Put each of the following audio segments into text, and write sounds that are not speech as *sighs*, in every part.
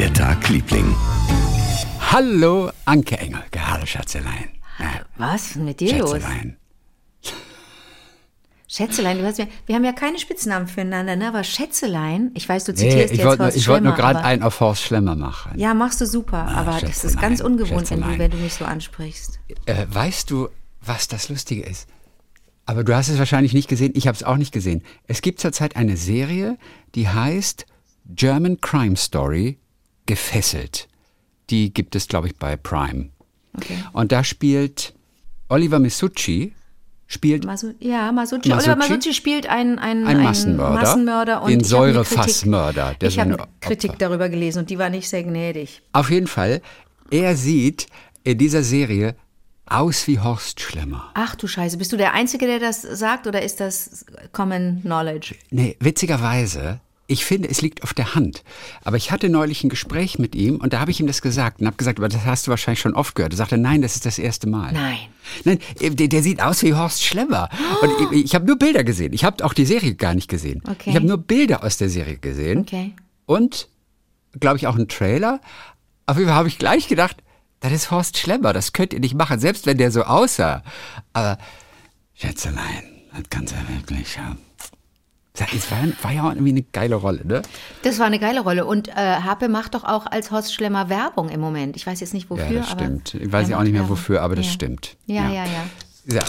Der Tag, Liebling. Hallo, Anke Engel. Hallo, Schatzelein. Was ist mit dir los? Schätzelein. *laughs* Schätzelein, du hast mir, wir haben ja keine Spitznamen füreinander, ne? aber Schätzelein, ich weiß, du Nee, zitierst ich jetzt wollte Horst ich wollt nur gerade einen auf Horst Schlemmer machen. Ja, machst du super, aber das ist Schätzelein, ganz ungewohnt, wenn du, Schätzelein. wenn du mich so ansprichst. Äh, weißt du, was das Lustige ist? Aber du hast es wahrscheinlich nicht gesehen, ich habe es auch nicht gesehen. Es gibt zurzeit eine Serie, die heißt German Crime Story Gefesselt. Die gibt es, glaube ich, bei Prime. Okay. Und da spielt Oliver Misucci, spielt Masu ja, Masucci. Masucci? Oliver Masucci spielt einen, einen, Ein Massenmörder. Massenmörder und Den hab Säurefassmörder, Kritik- der Ich habe seine eine Kritik darüber gelesen und die war nicht sehr gnädig. Auf jeden Fall, er sieht in dieser Serie aus wie Horst Schlemmer. Ach du Scheiße, bist du der Einzige, der das sagt oder ist das Common Knowledge? Nee, witzigerweise, ich finde, es liegt auf der Hand. Aber ich hatte neulich ein Gespräch mit ihm und da habe ich ihm das gesagt und habe gesagt, aber das hast du wahrscheinlich schon oft gehört. Er sagte, nein, das ist das erste Mal. Nein. Nein, äh, der, der sieht aus wie Horst Schlemmer. Und ich, ich habe nur Bilder gesehen. Ich habe auch die Serie gar nicht gesehen. Okay. Ich habe nur Bilder aus der Serie gesehen. Okay. Und, glaube ich, auch einen Trailer. Auf jeden Fall habe ich gleich gedacht, das ist Horst Schlemmer, das könnt ihr nicht machen, selbst wenn der so aussah. Aber, Schätzelein, das kann's ja wirklich, ja. Es war, war ja auch irgendwie eine geile Rolle, ne? Das war eine geile Rolle. Und äh, Harpe macht doch auch als Horst Schlemmer Werbung im Moment. Ich weiß jetzt nicht wofür. Ja, das stimmt. Ich weiß ja auch nicht mehr wofür, aber das ja. stimmt. Ja, ja, ja. Ja.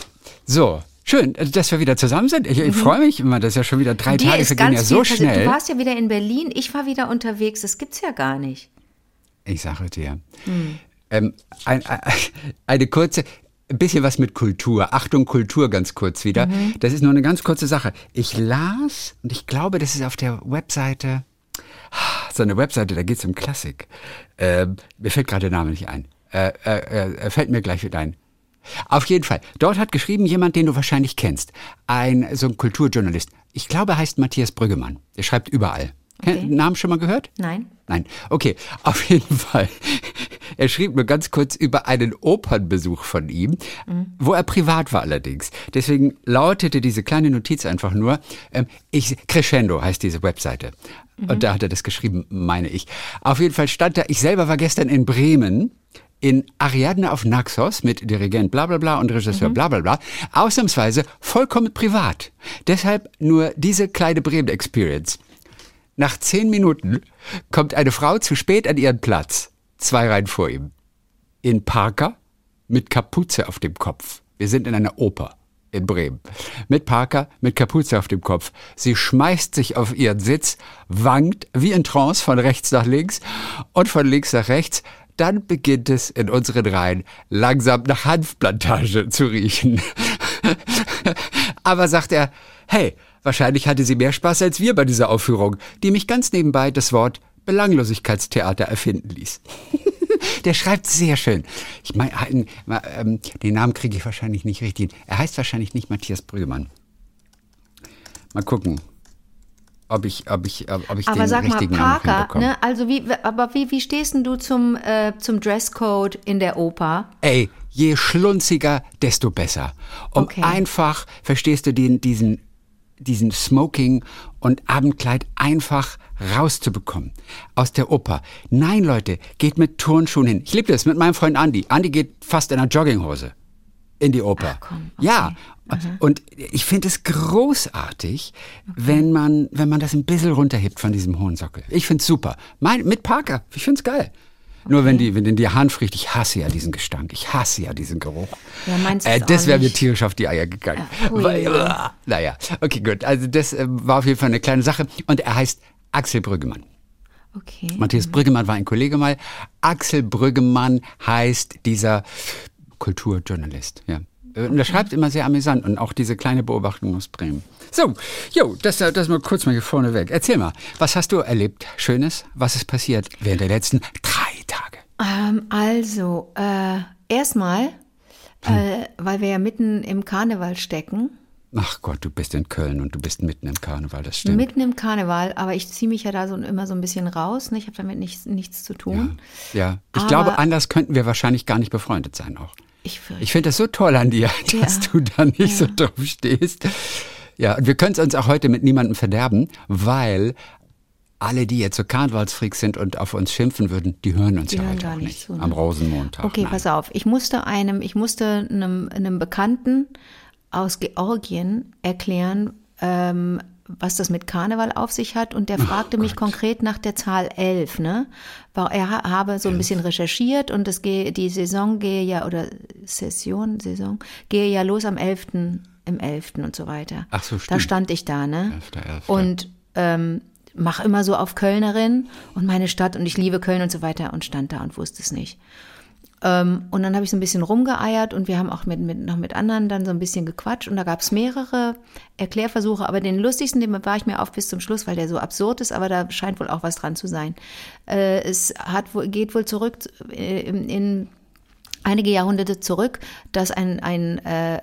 So, schön, äh, dass wir wieder zusammen sind. Ich, ich freue mich immer, das ist ja schon wieder drei Mhm. Dir Tage vergehen ja so schnell. Du warst ja wieder in Berlin, ich war wieder unterwegs. Das gibt's ja gar nicht. Ich sage dir. Hm. Ähm, ein, ein, eine kurze, ein bisschen was mit Kultur. Achtung, Kultur ganz kurz wieder. Mhm. Das ist nur eine ganz kurze Sache. Ich las, und ich glaube, das ist auf der Webseite, *sighs* so eine Webseite, da geht es um Klassik. Ähm, mir fällt gerade der Name nicht ein. Äh, äh, äh, fällt mir gleich wieder ein. Auf jeden Fall. Dort hat geschrieben jemand, den du wahrscheinlich kennst. Ein, so ein Kulturjournalist. Ich glaube, er heißt Matthias Brüggemann. Der schreibt überall. Okay. Namen schon mal gehört? Nein. Nein. Okay, *laughs* auf jeden Fall. Er schrieb mir ganz kurz über einen Opernbesuch von ihm, wo er privat war allerdings. Deswegen lautete diese kleine Notiz einfach nur, ähm, ich, Crescendo heißt diese Webseite. Und da hat er das geschrieben, meine ich. Auf jeden Fall stand da, ich selber war gestern in Bremen in Ariadne auf Naxos mit Dirigent bla bla bla und Regisseur bla bla bla, ausnahmsweise vollkommen privat. Deshalb nur diese kleine Bremen-Experience. Nach zehn Minuten kommt eine Frau zu spät an ihren Platz, zwei Reihen vor ihm. In Parker, mit Kapuze auf dem Kopf. Wir sind in einer Oper in Bremen. Mit Parker, mit Kapuze auf dem Kopf. Sie schmeißt sich auf ihren Sitz, wankt wie in Trance von rechts nach links und von links nach rechts. Dann beginnt es in unseren Reihen langsam nach Hanfplantage zu riechen. *laughs* Aber sagt er, hey, wahrscheinlich hatte sie mehr Spaß als wir bei dieser Aufführung, die mich ganz nebenbei das Wort Belanglosigkeitstheater erfinden ließ. *laughs* Der schreibt sehr schön. Ich meine, ähm, den Namen kriege ich wahrscheinlich nicht richtig. Er heißt wahrscheinlich nicht Matthias Brüggemann. Mal gucken, ob ich, ob ich, ob ich Aber den sag mal, richtigen Namen Parker, hinbekomme. ne? Also wie, aber wie, wie stehst denn du zum, äh, zum Dresscode in der Oper? Ey, je schlunziger, desto besser. Um Okay. einfach, verstehst du, den, diesen, diesen Smoking und Abendkleid einfach rauszubekommen aus der Oper. Nein, Leute, geht mit Turnschuhen hin. Ich liebe das mit meinem Freund Andy. Andy geht fast in einer Jogginghose in die Oper. Ach, komm, okay. Ja, und ich finde es großartig, wenn man wenn man das ein bisschen runterhebt von diesem hohen Sockel. Ich finde es super. Mein, mit Parker, ich finde es geil. Nur wenn die, wenn die Hand riecht, ich hasse ja diesen Gestank, ich hasse ja diesen Geruch. Ja, meins äh, ist das wäre mir tierisch auf die Eier gegangen. Ui. Weil, äh, naja, okay, gut. Also das äh, war auf jeden Fall eine kleine Sache. Und er heißt Axel Brüggemann. Okay. Matthias Brüggemann war ein Kollege mal. Axel Brüggemann heißt dieser Kulturjournalist. Ja. Äh, Und er schreibt immer sehr amüsant und auch diese kleine Beobachtung aus Bremen. So, jo, das, äh, das mal kurz mal hier vorne weg. Erzähl mal, was hast du erlebt? Schönes? Was ist passiert während der letzten drei Tage? Ähm, also, äh, erstmal, Hm. äh, weil wir ja mitten im Karneval stecken. Ach Gott, du bist in Köln und du bist mitten im Karneval, das stimmt. Mitten im Karneval, aber ich ziehe mich ja da so immer so ein bisschen raus. Ne? Ich habe damit nichts, nichts zu tun. ja, ich Aber- glaube, anders könnten wir wahrscheinlich gar nicht befreundet sein auch. Ich. Ich finde das so toll an dir, *laughs* dass Ja. du da nicht so drauf stehst. Ja, und wir können es uns auch heute mit niemandem verderben, weil alle, die jetzt so Karnevalsfreaks sind und auf uns schimpfen würden, die hören uns Die ja hören heute auch nicht nicht. zu, ne? Am Rosenmontag. Okay, Nein. pass auf. Ich musste einem, ich musste einem, einem Bekannten aus Georgien erklären, ähm, was das mit Karneval auf sich hat. Und der fragte mich konkret nach der Zahl 11. Ne? Er ha- habe so ein bisschen recherchiert und es gehe, die Saison gehe ja, oder Session, Saison, gehe ja los am 11., im 11. und so weiter. Ach so, Da stimmt. stand ich da, ne? 11.11.. Und ähm, mach immer so auf Kölnerin und meine Stadt und ich liebe Köln und so weiter und stand da und wusste es nicht. Ähm, und dann habe ich so ein bisschen rumgeeiert und wir haben auch mit, mit, noch mit anderen dann so ein bisschen gequatscht und da gab es mehrere Erklärversuche, aber den lustigsten, den war ich mir auf bis zum Schluss, weil der so absurd ist, aber da scheint wohl auch was dran zu sein. Äh, es hat, geht wohl zurück äh, in, in einige Jahrhunderte zurück, dass ein, ein, äh, äh,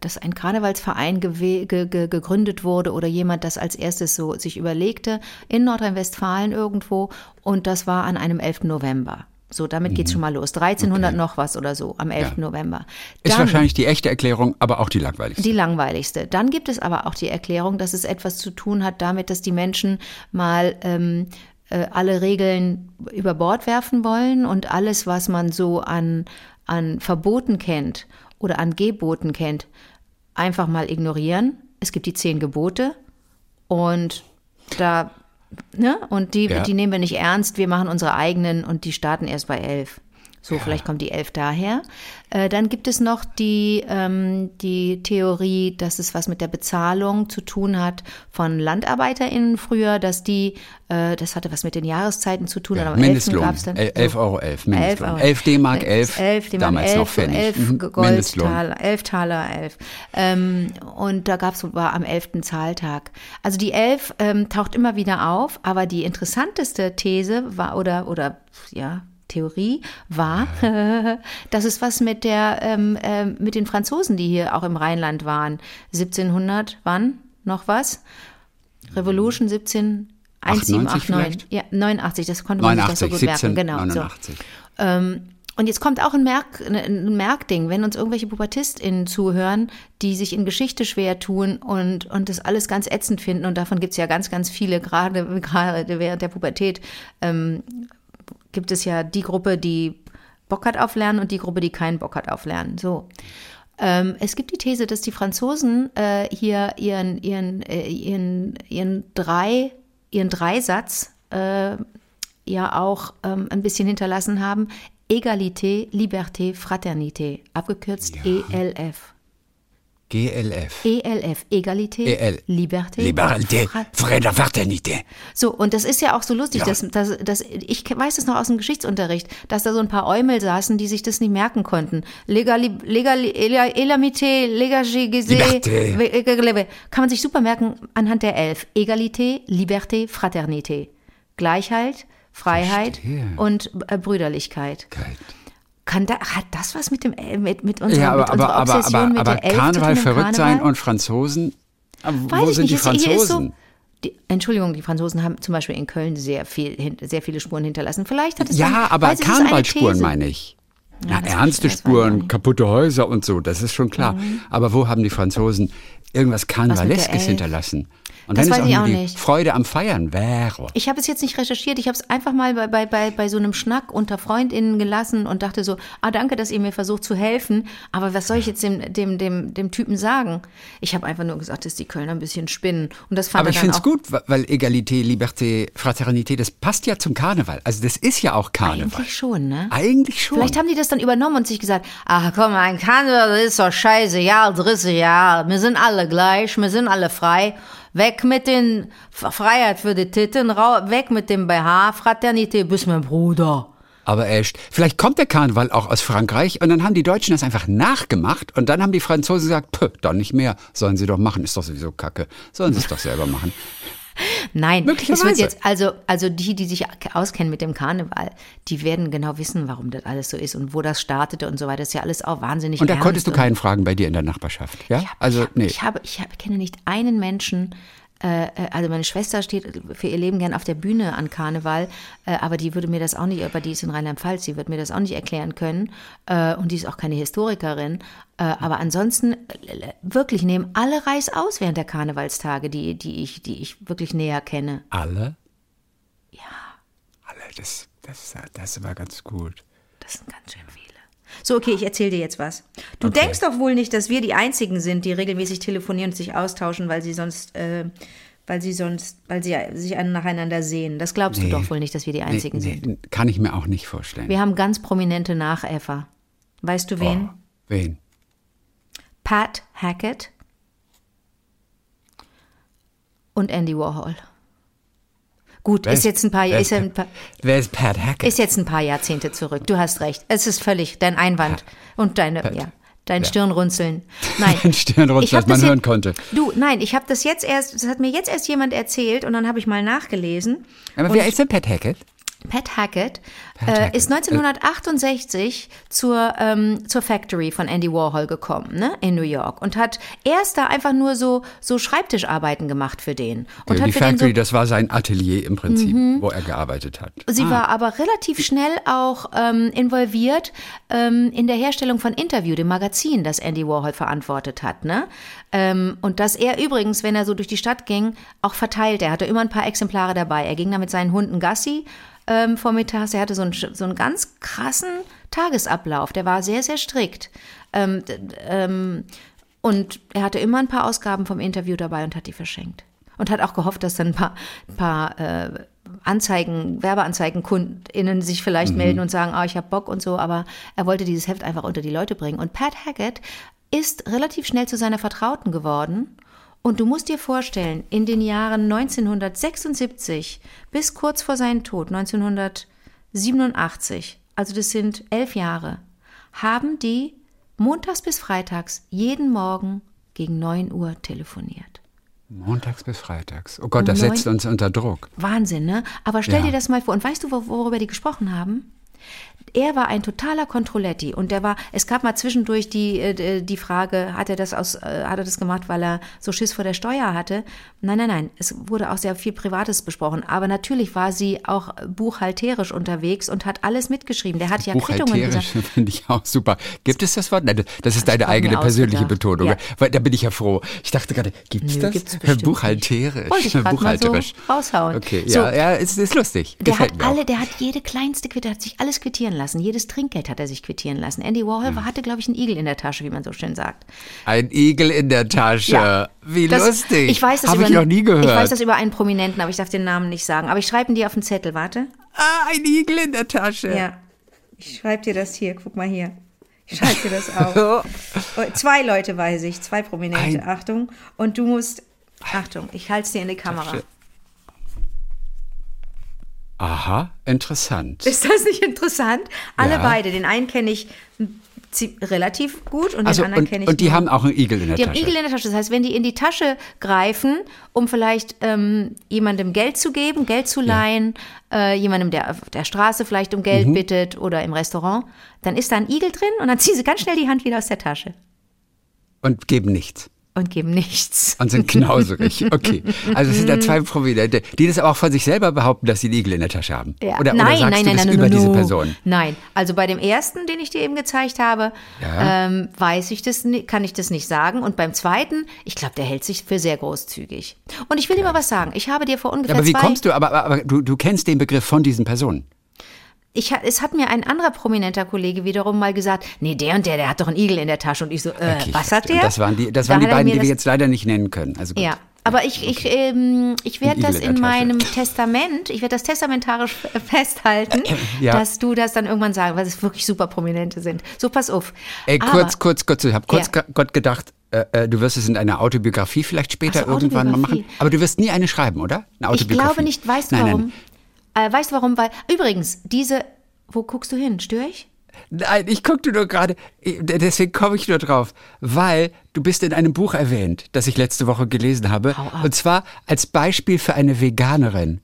dass ein Karnevalsverein ge, ge, gegründet wurde oder jemand das als erstes so sich überlegte in Nordrhein-Westfalen irgendwo und das war an einem 11. November. So, damit geht's schon mal los. 1300 noch was oder so am 11. Mhm. Ja. November. Ist Dann- wahrscheinlich die echte Erklärung, aber auch die langweiligste. die langweiligste. Dann gibt es aber auch die Erklärung, dass es etwas zu tun hat damit, dass die Menschen mal ähm, äh, alle Regeln über Bord werfen wollen und alles, was man so an, an Verboten kennt oder an Geboten kennt, einfach mal ignorieren. Es gibt die zehn Gebote und da, ne, und die, Ja. die nehmen wir nicht ernst, wir machen unsere eigenen und die starten erst bei elf. So, vielleicht kommt die elf daher. Äh, dann gibt es noch die, ähm, die Theorie, dass es was mit der Bezahlung zu tun hat von LandarbeiterInnen früher, dass die, äh, das hatte was mit den Jahreszeiten zu tun. 11. Mindestlohn. gab's dann El- 11 Euro 11, Mindestlohn. 11 Euro. 11 D-Mark, 11, 11 D-Mark, damals 11, noch Pfennig. 11 Mhm, Mindestlohn. Goldtaler, 11 Taler, 11. Ähm, und da gab's war am 11. Zahltag. Also die 11 ähm, taucht immer wieder auf, aber die interessanteste These war, oder, oder, ja, Theorie war, *laughs* dass es was mit der, ähm, ähm, mit den Franzosen, die hier auch im Rheinland waren. 1700, wann? Noch was? Revolution 17, 98 1789. Ja, 89, das konnte man sich das so 89, gut merken. Genau. So. 89. Ähm, und jetzt kommt auch ein, Merk, ein Merkding, wenn uns irgendwelche PubertistInnen zuhören, die sich in Geschichte schwer tun und, und das alles ganz ätzend finden. Und davon gibt es ja ganz, ganz viele, gerade, *laughs* gerade während der Pubertät ähm, gibt es ja die Gruppe, die Bock hat auf Lernen und die Gruppe, die keinen Bock hat auf Lernen. So. Ähm, es gibt die These, dass die Franzosen äh, hier ihren, ihren, äh, ihren, ihren, drei, ihren Dreisatz äh, ja auch ähm, ein bisschen hinterlassen haben. Egalité, Liberté, Fraternité, abgekürzt E ELF. GLF. ELF, Egalité, EL. Liberté, Freda Fraternité. so, und das ist ja auch so lustig, Ja. dass, dass, dass ich weiß es noch aus dem Geschichtsunterricht, dass da so ein paar Eumel saßen, die sich das nicht merken konnten. Legali, ela- elamité, legagé, Liberté. Kann man sich super merken anhand der elf. Egalité, Liberté, Fraternité. Gleichheit, Freiheit Verstehe. und äh, Brüderlichkeit. Geil. Kann da, hat das was mit dem äh, mit, mit unserer, Ja, aber, mit unserer aber, aber, Obsession aber, mit aber der Karneval verrückt sein Karneval? und Franzosen. Aber Weiß wo ich sind nicht, die Franzosen? Die, Entschuldigung, die Franzosen haben zum Beispiel in Köln sehr, viel, sehr viele Spuren hinterlassen. Vielleicht hat es Ja, dann, aber Karnevalspuren meine ich. Na, das ernste Spuren, kaputte Häuser und so, das ist schon klar. Aber wo haben die Franzosen irgendwas Karnevaleskes hinterlassen? Und Das dann ist ich auch auch nur die nicht. Freude am Feiern wäre. Ich habe es jetzt nicht recherchiert, ich habe es einfach mal bei, bei, bei, bei so einem Schnack unter FreundInnen gelassen und dachte so, ah, danke, dass ihr mir versucht zu helfen, aber was soll ich jetzt dem, dem, dem, dem Typen sagen? Ich habe einfach nur gesagt, dass die Kölner ein bisschen spinnen. Und das fand Aber er ich finde es auch gut, weil Egalité, Liberté, Fraternité, das passt ja zum Karneval. Also das ist ja auch Karneval. eigentlich schon, ne? Eigentlich schon. Vielleicht haben die das dann übernommen und sich gesagt, ach komm, ein Karneval ist doch scheiße, ja, dritte Jahr, wir sind alle gleich, wir sind alle frei. Weg mit den Freiheit für die Titten, weg mit dem BH, Fraternité, bist mein Bruder. Aber echt, vielleicht kommt der Karneval auch aus Frankreich und dann haben die Deutschen das einfach nachgemacht und dann haben die Franzosen gesagt, Pö, dann nicht mehr, sollen sie doch machen, ist doch sowieso Kacke, sollen sie es doch selber machen. Nein, es wird jetzt, also, also die, die sich auskennen mit dem Karneval, die werden genau wissen, warum das alles so ist und wo das startete und so weiter. Das ist ja alles auch wahnsinnig Und da konntest du keinen fragen bei dir in der Nachbarschaft, ja? Ich hab, Also, ich hab, nee. Ich, habe, ich kenne nicht einen Menschen, also meine Schwester steht für ihr Leben gern auf der Bühne an Karneval, äh, aber die würde mir das auch nicht, aber die ist in Rheinland-Pfalz, die wird mir das auch nicht erklären können äh, und die ist auch keine Historikerin. Äh, aber ansonsten äh, wirklich nehmen alle Reis aus während der Karnevalstage, die, die, ich, die ich wirklich näher kenne. Alle? Ja, Alle, das, das, das war ganz gut. das sind ganz schön viele. So, okay, ich erzähle dir jetzt was. Du Okay. denkst doch wohl nicht, dass wir die Einzigen sind, die regelmäßig telefonieren und sich austauschen, weil sie sonst, äh, weil sie sonst, weil sie sich an- nacheinander sehen. Das glaubst Nee. du doch wohl nicht, dass wir die Einzigen nee, sind. nee, kann ich mir auch nicht vorstellen. Wir haben ganz prominente Nachäffer. Weißt du wen? Oh, wen? Pat Hackett und Andy Warhol. Gut, Wer ist jetzt ein paar, ist, ein paar, Wer ist Pat Hackett? ist jetzt ein paar Jahrzehnte zurück. Du hast recht. Es ist völlig dein Einwand und deine, ja, dein Stirnrunzeln. *laughs* Nein, Ein Stirnrunzeln, das man hören jetzt- konnte. Du, nein, ich habe das jetzt erst, das hat mir jetzt erst jemand erzählt und dann habe ich mal nachgelesen. Aber wer ist denn Pat Hackett? Pat Hackett, Pat äh, Hackett. ist 1968 zur, ähm, zur Factory von Andy Warhol gekommen, ne, in New York und hat erst da einfach nur so, so Schreibtischarbeiten gemacht für den. Und die hat für den Factory, so, das war sein Atelier im Prinzip, wo er gearbeitet hat. Sie Ah, war aber relativ schnell auch ähm, involviert ähm, in der Herstellung von Interview, dem Magazin, das Andy Warhol verantwortet hat. Ne? Ähm, und dass er übrigens, wenn er so durch die Stadt ging, auch verteilt. Er hatte immer ein paar Exemplare dabei. Er ging da mit seinen Hunden Gassi ähm, vormittags. Er hatte so einen, so einen ganz krassen Tagesablauf. Der war sehr, sehr strikt. Ähm, ähm, und er hatte immer ein paar Ausgaben vom Interview dabei und hat die verschenkt. Und hat auch gehofft, dass dann ein paar, ein paar äh, Anzeigen, Werbeanzeigen, KundInnen sich vielleicht melden und sagen, ah, ich habe Bock und so, aber er wollte dieses Heft einfach unter die Leute bringen. Und Pat Hackett ist relativ schnell zu seiner Vertrauten geworden. Und du musst dir vorstellen, in den Jahren 1976 bis kurz vor seinem Tod, 1987, also das sind elf Jahre, haben die montags bis freitags jeden Morgen gegen 9 Uhr telefoniert. Montags bis freitags. Oh Gott, das setzt uns unter Druck. Wahnsinn, ne? Aber stell Ja. dir das mal vor. Und weißt du, wor- worüber die gesprochen haben? Er war ein totaler Controletti und der war, es gab mal zwischendurch die, äh, die Frage, hat er das aus, äh, hat er das gemacht, weil er so Schiss vor der Steuer hatte? Nein, nein, nein. Es wurde auch sehr viel Privates besprochen. Aber natürlich war sie auch buchhalterisch unterwegs und hat alles mitgeschrieben. Der hat ja Quittungen Buchhalterisch gesagt. *laughs* finde ich auch super. Gibt es das Wort? Nein, das ist deine eigene persönliche. Betonung. Ja. Weil, da bin ich ja froh. Ich dachte gerade, gibt es Nö, das? gibt's Buchhalterisch. Wollte ich grad mal so Buchhalterisch. raushauen. Okay, So. ja, ja, ist, ist lustig. Der Gefällt hat alle, der hat jede kleinste Quitte, der hat sich alles quittieren lassen. Jedes Trinkgeld hat er sich quittieren lassen. Andy Warhol Hm. hatte, glaube ich, einen Igel in der Tasche, wie man so schön sagt. Ein Igel in der Tasche. Ja. Wie Das- lustig. Ich weiß das Habe über, ich noch nie gehört. Ich weiß das über einen Prominenten, aber ich darf den Namen nicht sagen. Aber ich schreibe ihn dir auf den Zettel, warte. ah, ein Igel in der Tasche. Ja. Ich schreibe dir das hier, guck mal hier. Ich schreibe dir das *laughs* auf. Oh, zwei Leute weiß ich, zwei Prominente, Ein- Achtung. Und du musst, Achtung, ich halte es dir in die Kamera. Tasche. Aha, interessant. Ist das nicht interessant? Alle Ja. beide. Den einen kenne ich relativ gut und Also, den anderen kenne ich und die nur. haben auch einen Igel in der Die haben Tasche. Igel in der Tasche. Das heißt, wenn die in die Tasche greifen, um vielleicht ähm, jemandem Geld zu geben, Geld zu leihen, äh, jemandem, der auf der Straße vielleicht um Mhm. Geld bittet oder im Restaurant, dann ist da ein Igel drin und dann ziehen sie ganz schnell die Hand wieder aus der Tasche und geben nichts. Und geben nichts. Und sind knauserig. Okay. Also es sind da *laughs* zwei Prominente, die das aber auch von sich selber behaupten, dass sie Igel in der Tasche haben. Ja. Oder, nein, oder sagst nein, du nein, das nein, über no, diese. Person? Nein, also bei dem ersten, den ich dir eben gezeigt habe, Ja. ähm, weiß ich das, kann ich das nicht sagen. Und beim zweiten, ich glaube, der hält sich für sehr großzügig. Und ich will dir mal was sagen. Ich habe dir vor Ja, ungefähr aber wie kommst du, aber, aber, aber du, du kennst den Begriff von diesen Personen. Ich, es hat mir ein anderer prominenter Kollege wiederum mal gesagt, nee, der und der, der hat doch einen Igel in der Tasche. Und ich so, äh, Okay, was hat der? Das waren die, das Da waren die beiden, die wir jetzt leider nicht nennen können. Also gut. Ja, aber ich, ich, ähm, ich werde das in meinem Testament, ich werde das testamentarisch f- festhalten, *laughs* Ja. dass du das dann irgendwann sagst, weil es wirklich super Prominente sind. So, pass auf. Ey, Aber- kurz, kurz, kurz, ich habe kurz Ja. Gott gedacht, äh, äh, du wirst es in einer Autobiografie vielleicht später so, irgendwann mal machen. Aber du wirst nie eine schreiben, oder? Eine Ich Autobiografie. glaube nicht, weißt du nein, warum? Äh, weißt du warum? Weil, übrigens, diese, wo guckst du hin? Störe ich? Nein, ich guckte nur gerade, ich- deswegen komme ich nur drauf, weil du bist in einem Buch erwähnt, das ich letzte Woche gelesen habe, und zwar als Beispiel für eine Veganerin.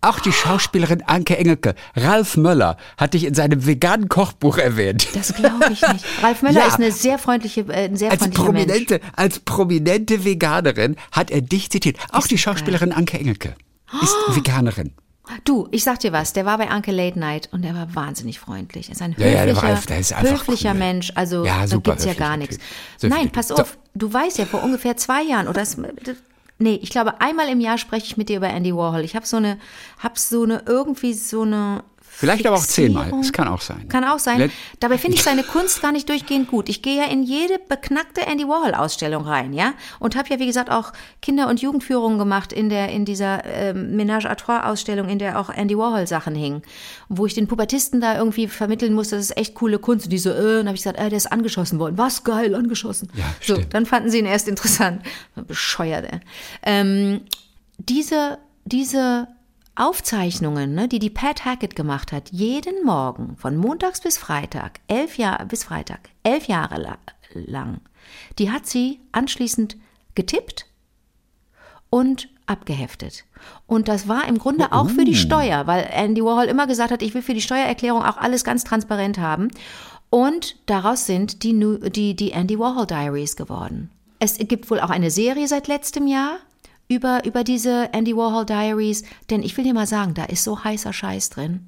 Auch die Schauspielerin Anke Engelke, Ralf Möller, hat dich in seinem veganen Kochbuch erwähnt. Das glaube ich nicht. *laughs* Ralf Möller Ja. ist eine sehr freundliche, äh, ein sehr Als freundlicher Mensch. prominente, als prominente Veganerin hat er dich zitiert. Auch Ist die Schauspielerin Anke Engelke ist *gasps* Veganerin. Du, ich sag dir was, der war bei Anke Late Night und der war wahnsinnig freundlich. Er ist ein Ja, ja, höflicher, Ralf, der ist höflicher cool. Mensch. Also Ja, da gibt's ja gar nichts. Typ. Nein, pass So. auf, du weißt ja, vor ungefähr zwei Jahren oder es, Nee, ich glaube, einmal im Jahr spreche ich mit dir über Andy Warhol. Ich habe so eine, hab so eine, irgendwie so eine Vielleicht aber auch zehnmal. Das kann auch sein. Kann auch sein. Dabei finde ich seine Kunst gar nicht durchgehend gut. Ich gehe ja in jede beknackte Andy Warhol-Ausstellung rein, ja, und habe ja wie gesagt auch Kinder- und Jugendführungen gemacht in der in dieser ähm, Ménage à Trois-Ausstellung, in der auch Andy Warhol-Sachen hingen, wo ich den Pubertisten da irgendwie vermitteln musste, das ist echt coole Kunst. Und die so, äh, und habe ich gesagt, äh, der ist angeschossen worden. Was geil, angeschossen. Ja, so, stimmt. dann fanden sie ihn erst interessant. Bescheuert. Ey. Ähm, diese diese Aufzeichnungen, ne, die die Pat Hackett gemacht hat, jeden Morgen von Montags bis Freitag, elf Jahre bis Freitag, elf Jahre la lang, die hat sie anschließend getippt und abgeheftet. Und das war im Grunde auch für die Steuer, weil Andy Warhol immer gesagt hat, ich will für die Steuererklärung auch alles ganz transparent haben. Und daraus sind die, die, die Andy Warhol Diaries geworden. Es gibt wohl auch eine Serie seit letztem Jahr über, über diese Andy Warhol Diaries, denn ich will dir mal sagen, da ist so heißer Scheiß drin.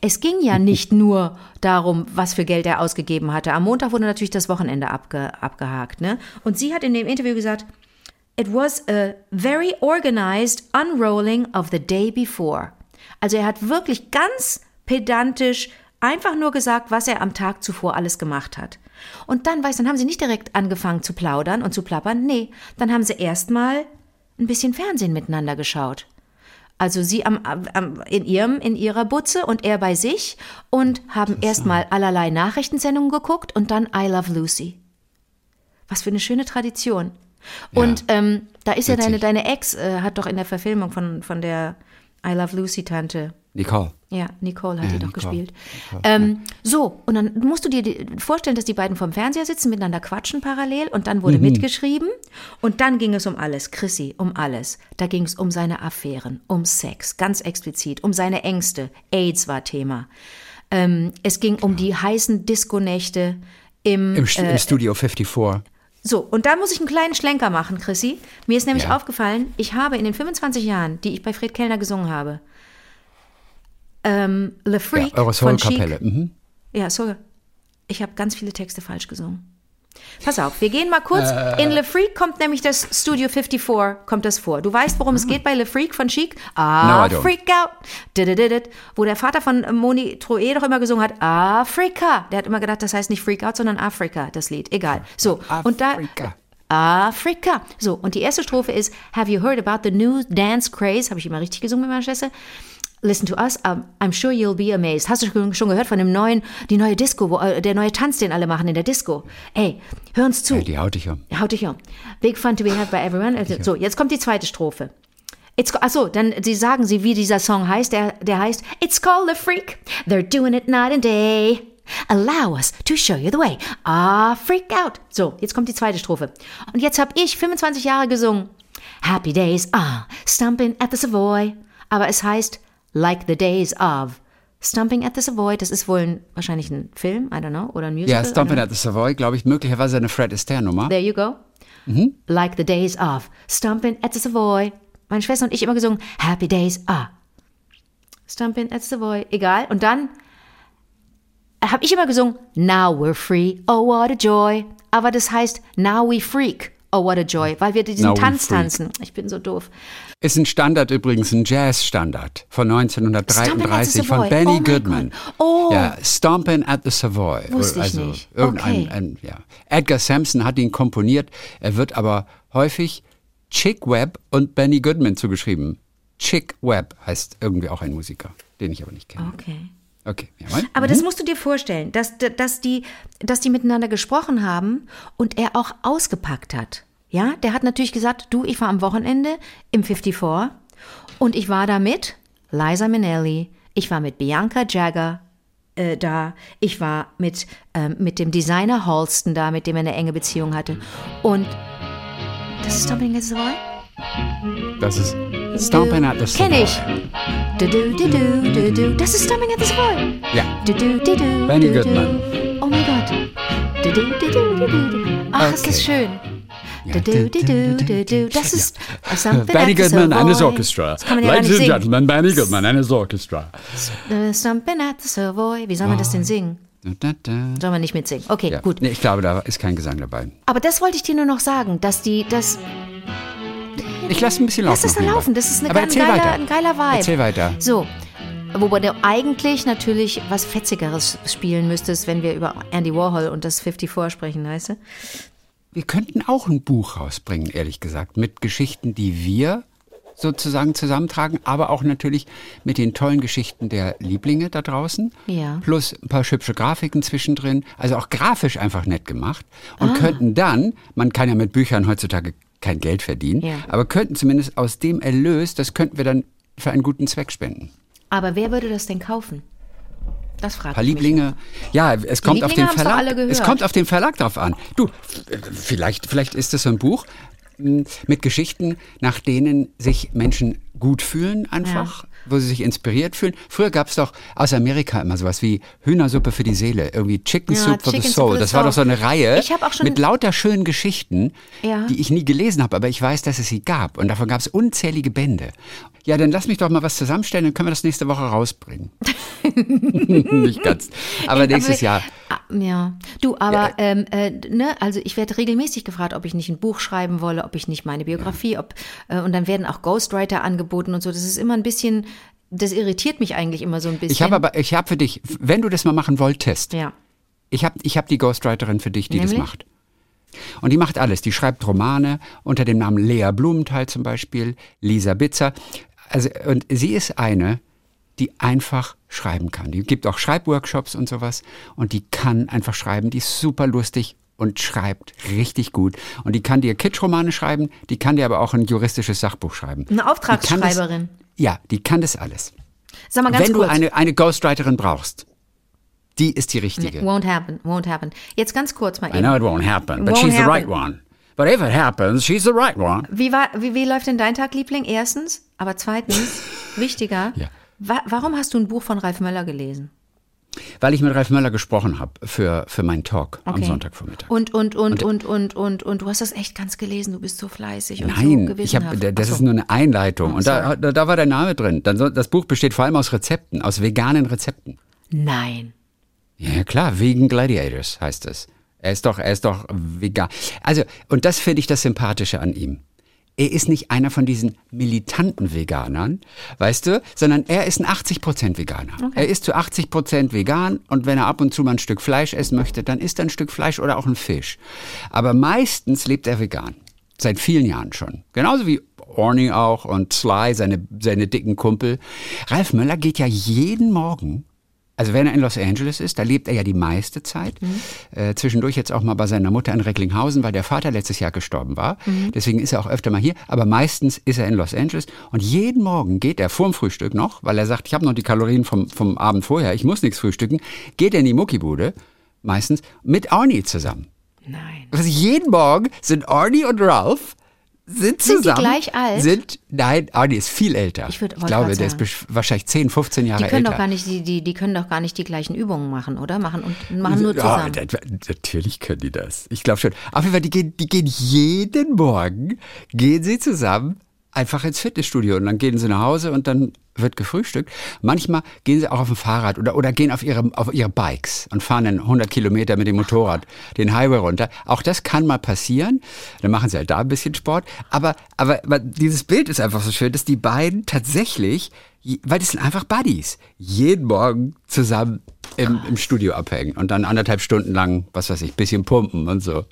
Es ging ja *laughs* nicht nur darum, was für Geld er ausgegeben hatte. Am Montag wurde natürlich das Wochenende abge, abgehakt. Ne? Und sie hat in dem Interview gesagt, It was a very organized unrolling of the day before. Also er hat wirklich ganz pedantisch einfach nur gesagt, was er am Tag zuvor alles gemacht hat. Und dann, weißt du, dann haben sie nicht direkt angefangen zu plaudern und zu plappern. Nee, dann haben sie erstmal ein bisschen Fernsehen miteinander geschaut. Also sie am, am, in ihrem, in ihrer Butze und er bei sich und haben erstmal allerlei Nachrichtensendungen geguckt und dann I Love Lucy. Was für eine schöne Tradition. Und ähm, da ist ja deine, Witzig. deine Ex, äh, hat doch in der Verfilmung von, von der I Love Lucy Tante, Nicole. ja, Nicole hat Ja, die doch Nicole. gespielt. Ähm, so, und dann musst du dir vorstellen, dass die beiden vorm Fernseher sitzen, miteinander quatschen parallel und dann Mhm. wurde mitgeschrieben und dann ging es um alles, Chrissy, um alles. Da ging es um seine Affären, um Sex, ganz explizit, um seine Ängste. AIDS war Thema. Ähm, es ging um die heißen Disco-Nächte im, Im, St- äh, Im Studio 54. so, und da muss ich einen kleinen Schlenker machen, Chrissy. Mir ist nämlich Ja. aufgefallen, ich habe in den 25 Jahren, die ich bei Fred Kellner gesungen habe, ähm, Le Freak Ja, eure von Chic. Mhm. Ja, so. Ich habe ganz viele Texte falsch gesungen. Pass auf, wir gehen mal kurz. Äh. In Le Freak kommt nämlich das Studio 54, kommt das vor. Du weißt, worum es geht bei Le Freak von Chic? Ah, No. Freak Out. Didididid. Wo der Vater von Moni Troe doch immer gesungen hat, Afrika. Der hat immer gedacht, das heißt nicht Freak Out, sondern Afrika, das Lied. Egal. So, und da... Afrika. Afrika. So, und die erste Strophe ist, Have you heard about the new dance craze? Habe ich immer richtig gesungen mit meiner Schwester. Listen to us, I'm sure you'll be amazed. Hast du schon- gehört von dem neuen, die neue Disco, wo, äh, der neue Tanz, den alle machen in der Disco? Ey, hör uns zu. Ja, die haut dich um. Haut dich um. Big fun to be had by everyone. Also, So, jetzt kommt die zweite Strophe. It's, achso, dann sie sagen sie, wie dieser Song heißt. Der, der heißt It's called a freak. They're doing it night and day. Allow us to show you the way. Ah, freak out. So, jetzt kommt die zweite Strophe. Und jetzt habe ich 25 Jahre gesungen. Happy days, ah, stumping at the Savoy. Aber es heißt Like the days of. Stumping at the Savoy, das ist wohl ein, wahrscheinlich ein Film, I don't know, oder ein Musical. Ja, I don't Stompin' know. at the Savoy, glaube ich, möglicherweise eine Fred Astaire-Nummer. There you go. Like the days of Stumping at the Savoy. Meine Schwester und ich immer gesungen, Happy Days ah. Stumping at the Savoy. Egal. Und dann habe ich immer gesungen, Now we're free, oh what a joy. Aber das heißt, Now we freak, oh what a joy, weil wir diesen we Tanz tanzen. Ich bin so doof. Ist ein Standard übrigens, ein Jazz-Standard von Stompin' at the 1933 von. Benny Oh Goodman. Oh. Ja, Stompin' at the Savoy. Wusste ich also nicht. Irgendein, Okay. ein, ja. Edgar Sampson hat ihn komponiert. Er wird aber häufig Chick Webb und Benny Goodman zugeschrieben. Chick Webb heißt irgendwie auch ein Musiker, den ich aber nicht kenne. Okay. Okay, jawohl. Aber das musst du dir vorstellen, dass, dass, die, dass die miteinander gesprochen haben und er auch ausgepackt hat. Ja, der hat natürlich gesagt, du, ich war am Wochenende im 54 und ich war da mit Liza Minnelli, ich war mit Bianca Jagger äh, da, ich war mit, ähm, mit dem Designer Halston da, mit dem er eine enge Beziehung hatte. Und das ist the Savoy? Das ist Stompin' at the Savoy. Kenn ich. Du, du, du, du, du, du. Das ist Stomping at the Savoy. Ja. Du, du, du, du, Benny du, du. Goodman. Oh mein Gott. Du, du, du, du, du, du. Ach, ist das schön. Du, du, du. Das ist Benny Goodman and his orchestra. Ladies and singen. gentlemen, Benny Goodman and his orchestra. Äh, Something at the Savoy. Wie soll man das denn singen? Da, da. Soll man nicht mitsingen? Okay, Ja. gut. Nee, ich glaube, da ist kein Gesang dabei. Aber das wollte ich dir nur noch sagen, dass die, dass Ich lasse ein bisschen laufen. Lass dann nebenbei. laufen. Das ist eine Aber ganz erzähl geiler, weiter. ein geiler Vibe. Erzähl weiter. So. Wobei du eigentlich natürlich was Fetzigeres spielen müsstest, wenn wir über Andy Warhol und das 54 sprechen, weißt du? Wir könnten auch ein Buch rausbringen, ehrlich gesagt, mit Geschichten, die wir sozusagen zusammentragen, aber auch natürlich mit den tollen Geschichten der Lieblinge da draußen. Ja. Plus ein paar hübsche Grafiken zwischendrin, also auch grafisch einfach nett gemacht. Und Ah. könnten dann, man kann ja mit Büchern heutzutage kein Geld verdienen, Ja. aber könnten zumindest aus dem Erlös, das könnten wir dann für einen guten Zweck spenden. Aber wer würde das denn kaufen? Das fragt Ein paar mich. Lieblinge. Ja, es kommt auf den Verlag. Es kommt auf den Verlag drauf an. Du, vielleicht, vielleicht ist das so ein Buch mh, mit Geschichten, nach denen sich Menschen gut fühlen einfach, wo sie sich inspiriert fühlen. Früher gab es doch aus Amerika immer sowas wie Hühnersuppe für die Seele, irgendwie Chicken Ja, Soup for the Chicken Soup Soul. the Das war doch so eine Reihe mit lauter schönen Geschichten, Ja. die ich nie gelesen habe, aber ich weiß, dass es sie gab. Und davon gab es unzählige Bände. Ja, dann lass mich doch mal was zusammenstellen, dann können wir das nächste Woche rausbringen. *laughs* Nicht ganz. Aber nächstes Jahr. Ah, Ja, du, aber Ja. ähm, äh, ne, also ich werde regelmäßig gefragt, ob ich nicht ein Buch schreiben wolle, ob ich nicht meine Biografie, ob äh, und dann werden auch Ghostwriter angeboten und so. Das ist immer ein bisschen, das irritiert mich eigentlich immer so ein bisschen. Ich habe aber, ich habe für dich, wenn du das mal machen wolltest, ja, ich habe ich hab die Ghostwriterin für dich, die das Nämlich? macht. Und die macht alles. Die schreibt Romane unter dem Namen Lea Blumenthal zum Beispiel, Lisa Bitzer. Also, und sie ist eine, die einfach schreiben kann. Die gibt auch Schreibworkshops und sowas. Und die kann einfach schreiben. Die ist super lustig und schreibt richtig gut. Und die kann dir Kitschromane schreiben, die kann dir aber auch ein juristisches Sachbuch schreiben. Eine Auftragsschreiberin. Ja, die kann das alles. Sag mal ganz Wenn kurz. du eine, eine Ghostwriterin brauchst, die ist die richtige. Won't happen, won't happen. Jetzt ganz kurz mal I eben. know it won't happen, but Won't she's the happen. right one. But if it happens, she's the right one. Wie, war, wie, wie läuft denn dein Tag, Liebling? Erstens, aber zweitens, *laughs* wichtiger, Ja. wa warum hast du ein Buch von Ralf Möller gelesen? Weil ich mit Ralf Möller gesprochen habe für, für meinen Talk am Okay. Sonntagvormittag. Und, und, und, und, und, und, und, du hast das echt ganz gelesen, du bist so fleißig und so Nein, gewissenhaft. ich hab, das so. ist nur eine Einleitung. Oh, und da, da, da war der Name drin. Das Buch besteht vor allem aus Rezepten, aus veganen Rezepten. Nein. Ja, klar, Vegan Gladiators heißt es. Er ist doch, er ist doch vegan. Also, und das finde ich das Sympathische an ihm. Er ist nicht einer von diesen militanten Veganern, weißt du, sondern er ist ein 80% Veganer. Er ist zu 80% vegan und wenn er ab und zu mal ein Stück Fleisch essen möchte, dann isst er ein Stück Fleisch oder auch ein Fisch. Aber meistens lebt er vegan. Seit vielen Jahren schon. Genauso wie Orny auch und Sly, seine, seine dicken Kumpel. Ralf Möller geht ja jeden Morgen also wenn er in Los Angeles ist, da lebt er ja die meiste Zeit. Äh, zwischendurch jetzt auch mal bei seiner Mutter in Recklinghausen, weil der Vater letztes Jahr gestorben war. Deswegen ist er auch öfter mal hier. Aber meistens ist er in Los Angeles. Und jeden Morgen geht er vorm Frühstück noch, weil er sagt, ich habe noch die Kalorien vom, vom Abend vorher, ich muss nichts frühstücken, geht er in die Muckibude, meistens, mit Arnie zusammen. Nein. Also jeden Morgen sind Arnie und Ralph sind Sind die zusammen. gleich alt? Sind, nein, Arnie ist viel älter. Ich wollte glaube, der ist wahrscheinlich 10, 15 Jahre Die können älter. doch gar nicht, die, die, die können doch gar nicht die gleichen Übungen machen, oder? Machen und machen nur Ja, zusammen. da- natürlich können die das. Ich glaube schon. Auf jeden Fall, die gehen, die gehen jeden Morgen, gehen sie zusammen einfach ins Fitnessstudio und dann gehen sie nach Hause und dann wird gefrühstückt. Manchmal gehen sie auch auf dem Fahrrad oder, oder gehen auf ihre, auf ihre Bikes und fahren dann 100 Kilometer mit dem Motorrad *laughs* den Highway runter. Auch das kann mal passieren. Dann machen sie halt da ein bisschen Sport. Aber, aber, aber dieses Bild ist einfach so schön, dass die beiden tatsächlich, weil das sind einfach Buddies, jeden Morgen zusammen im, im Studio abhängen und dann anderthalb Stunden lang, was weiß ich, bisschen pumpen und so.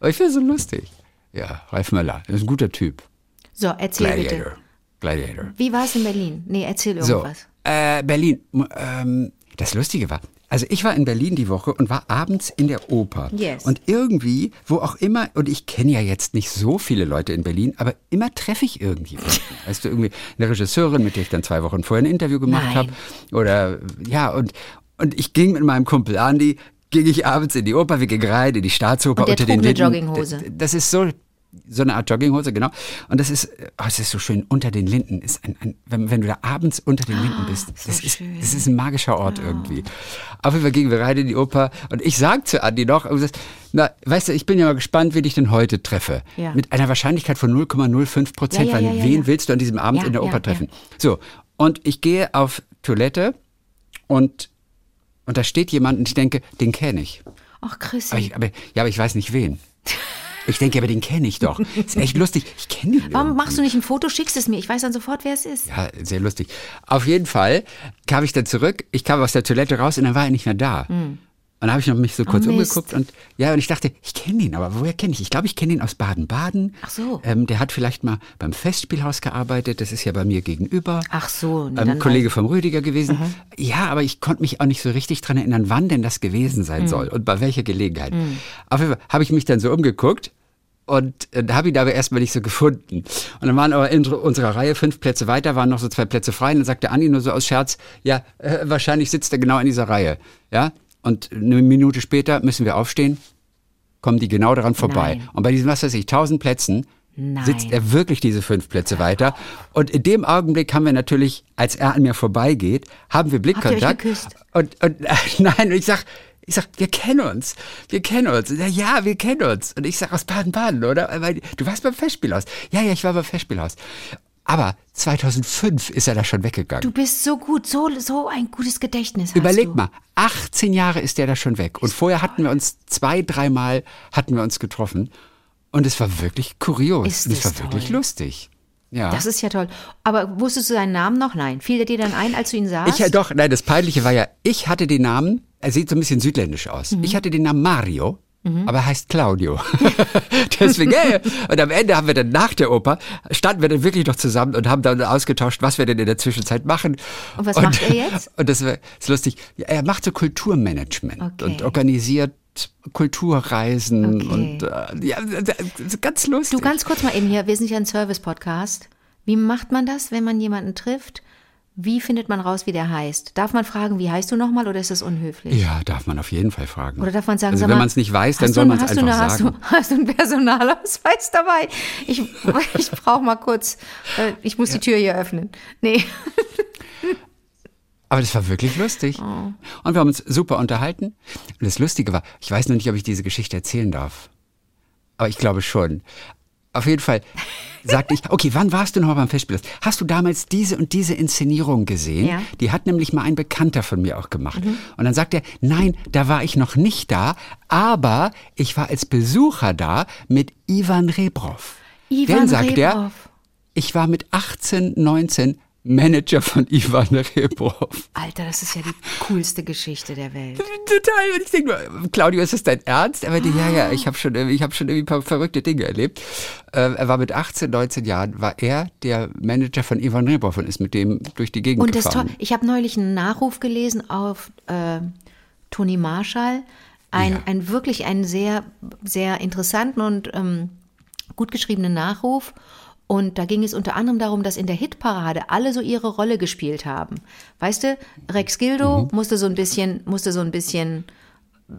Aber ich finde es so lustig. Ja, Ralf Möller, ist ein guter Typ. So, erzähl Gladiator. bitte. Gladiator. Wie war es in Berlin? Nee, erzähl So, irgendwas. äh, Berlin. Ähm, das Lustige war, also ich war in Berlin die Woche und war abends in der Oper. Yes. Und irgendwie, wo auch immer, und ich kenne ja jetzt nicht so viele Leute in Berlin, aber immer treffe ich irgendjemanden. *laughs* weißt du, irgendwie eine Regisseurin, mit der ich dann zwei Wochen vorher ein Interview gemacht habe. Oder ja, und, und ich ging mit meinem Kumpel Andi, ging ich abends in die Oper, wir gingen rein, in die Staatsoper Und der unter trug den eine Linden. Jogginghose. Das ist so. So eine Art Jogginghose, genau. Und das ist, oh, es ist so schön, unter den Linden. Ist ein, ein, wenn, wenn du da abends unter den Linden bist, so das, ist, schön. das ist ein magischer Ort irgendwie. Auf jeden Fall gingen wir rein in die Oper und ich sag zu Andi noch, na, weißt du, ich bin ja mal gespannt, wie ich denn heute treffe. Ja. Mit einer Wahrscheinlichkeit von 0,05 Prozent, Ja, ja, weil ja, ja, wen ja. willst du an diesem Abend Ja, in der ja, Oper ja. treffen? So, und ich gehe auf Toilette und, und da steht jemand und ich denke, den kenne ich. Ach, aber, ja, aber ich weiß nicht wen. *laughs* Ich denke, aber den kenne ich doch. Ist echt lustig. Ich kenne ihn. Warum irgendwie. machst du nicht ein Foto, schickst es mir? Ich weiß dann sofort, wer es ist. Ja, sehr lustig. Auf jeden Fall kam ich dann zurück. Ich kam aus der Toilette raus und dann war er nicht mehr da. Und dann habe ich noch mich so kurz. Oh, umgeguckt und ja, und ich dachte, ich kenne ihn, aber woher kenne ich? Ich glaube, ich kenne ihn aus Baden-Baden. Ach so. Ähm, der hat vielleicht mal beim Festspielhaus gearbeitet. Das ist ja bei mir gegenüber. Ach so, nee, ähm, Kollege vom Rüdiger gewesen. Ja, aber ich konnte mich auch nicht so richtig dran erinnern, wann denn das gewesen sein soll und bei welcher Gelegenheit. Auf jeden Fall habe ich mich dann so umgeguckt und äh, habe ihn aber erstmal nicht so gefunden. Und dann waren aber in unserer Reihe fünf Plätze weiter, waren noch so zwei Plätze frei. Und dann sagte Andi nur so aus Scherz, ja, äh, wahrscheinlich sitzt er genau in dieser Reihe. Ja, und eine Minute später müssen wir aufstehen, kommen die genau daran vorbei. Nein. Und bei diesen, was weiß ich, tausend Plätzen Nein. sitzt er wirklich diese fünf Plätze weiter. Und in dem Augenblick haben wir natürlich, als er an mir vorbeigeht, haben wir Blickkontakt. Und, und *laughs* nein, und ich sag, ich sag, wir kennen uns, wir kennen uns. Er, ja, wir kennen uns. Und ich sag, aus Baden-Baden, oder? Weil, du warst beim Festspielhaus. Ja, ja, ich war beim Festspielhaus. Aber 2005 ist er da schon weggegangen. Du bist so gut, so, so ein gutes Gedächtnis hast Überleg du. mal, 18 Jahre ist der da schon weg. Und vorher hatten wir uns zwei, dreimal hatten wir uns getroffen. Und es war wirklich kurios. Ist und es war wirklich toll. lustig. Ja. Das ist ja toll. Aber wusstest du seinen Namen noch? Nein. Fiel der dir dann ein, als du ihn sahst? Ich ja doch, nein, das Peinliche war ja, ich hatte den Namen, er sieht so ein bisschen südländisch aus. Mhm. Ich hatte den Namen Mario, aber er heißt Claudio. *laughs* Deswegen, äh, und am Ende haben wir dann nach der Oper, standen wir dann wirklich noch zusammen und haben dann ausgetauscht, was wir denn in der Zwischenzeit machen. Und was macht er jetzt? *laughs* Und das ist lustig. Er macht so Kulturmanagement Okay. und organisiert Kulturreisen Okay. und äh, ja, ganz lustig. Du, ganz kurz mal eben hier, wir sind ja ein Service-Podcast. Wie macht man das, wenn man jemanden trifft? Wie findet man raus, wie der heißt? Darf man fragen, wie heißt du nochmal oder ist das unhöflich? ja, darf man auf jeden Fall fragen. Oder darf man sagen, also wenn man es nicht weiß, dann soll man es einfach eine- hast sagen. Du, hast du einen Personalausweis dabei? Ich, *laughs* ich brauche mal kurz, äh, ich muss die Tür hier öffnen. Nee. *laughs* Aber das war wirklich lustig. Oh. Und wir haben uns super unterhalten. Und das Lustige war, ich weiß noch nicht, ob ich diese Geschichte erzählen darf. Aber ich glaube schon. Auf jeden Fall sagte ich, okay, wann warst du noch beim Festspiel? Hast du damals diese und diese Inszenierung gesehen? Ja. Mhm. Die hat nämlich mal ein Bekannter von mir auch gemacht. Und dann sagt er, nein, da war ich noch nicht da, aber ich war als Besucher da mit Ivan Rebrov. Ivan Dann sagt er, Rebrov. ich war mit 18, 19 Manager von Ivan Rebrov. Alter, das ist ja die coolste Geschichte der Welt. Total. Und ich denke nur, Claudio, ist das dein Ernst? Er meinte, ja, ja, ich habe schon, ich habe schon irgendwie ein paar verrückte Dinge erlebt. Äh, er war mit 18, 19 Jahren, war er der Manager von Ivan Rebov und ist mit dem durch die Gegend Und das toll. Ich habe neulich einen Nachruf gelesen auf äh, Toni Marshall. Ein, Ja. ein wirklich einen sehr, sehr interessanten und ähm, gut geschriebenen Nachruf. Und da ging es unter anderem darum, dass in der Hitparade alle so ihre Rolle gespielt haben. Weißt du, Rex Gildo Mhm. musste so ein bisschen, musste so ein bisschen,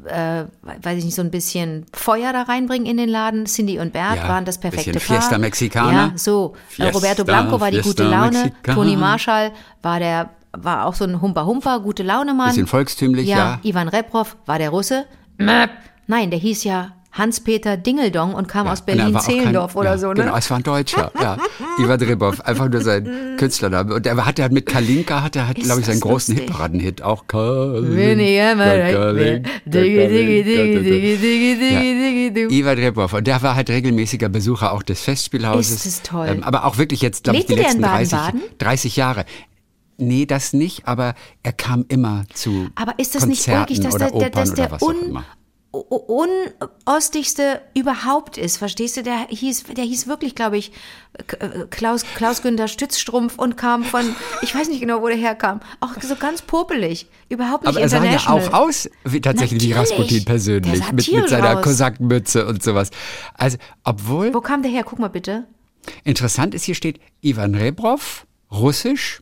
äh, weiß ich nicht, so ein bisschen Feuer da reinbringen in den Laden. Cindy und Bert Ja, waren das perfekte bisschen Paar. Fiesta Mexicana. Ja, so. Fiesta, Roberto Blanco war die gute Fiesta Laune. Mexicana. Toni Marshall war der, war auch so ein Humper-Humper, gute Laune-Mann. Bisschen volkstümlich, ja. Ivan Reprov war der Russe. Möp. Nein, der hieß ja Hans-Peter Dingeldong und kam aus er war auch Berlin-Zehlendorf oder ja, so, ne? Genau, es war ein Deutscher, ja. Ivan Rebov, einfach nur sein Künstlername. Und er hat ja mit Kalinka, hat er, hat, glaube ich, seinen das großen? Hitparadenhit, auch Ja. Ivan Rebov. Und der war halt regelmäßiger Besucher auch des Festspielhauses. Ist es toll. Ähm, aber auch wirklich jetzt, glaube ich, die letzten 30, Baden-Baden? 30 Jahre. Nee, das nicht, aber er kam immer zu Aber ist das nicht Konzerten ulkig, dass oder der, der, dass der un, unostigste überhaupt ist? Verstehst du? Der hieß, der hieß wirklich, glaube ich, äh, Klaus, Klaus Günther Stützstrumpf und kam von, ich weiß nicht genau, wo der herkam. Auch so ganz popelig. Überhaupt nicht Aber er sah ja auch aus wie tatsächlich wie. Rasputin persönlich, mit, mit seiner aus. Kosakenmütze und sowas. Also, obwohl, Wo kam der her? Guck mal bitte. interessant ist, hier steht Ivan Rebrov, russisch,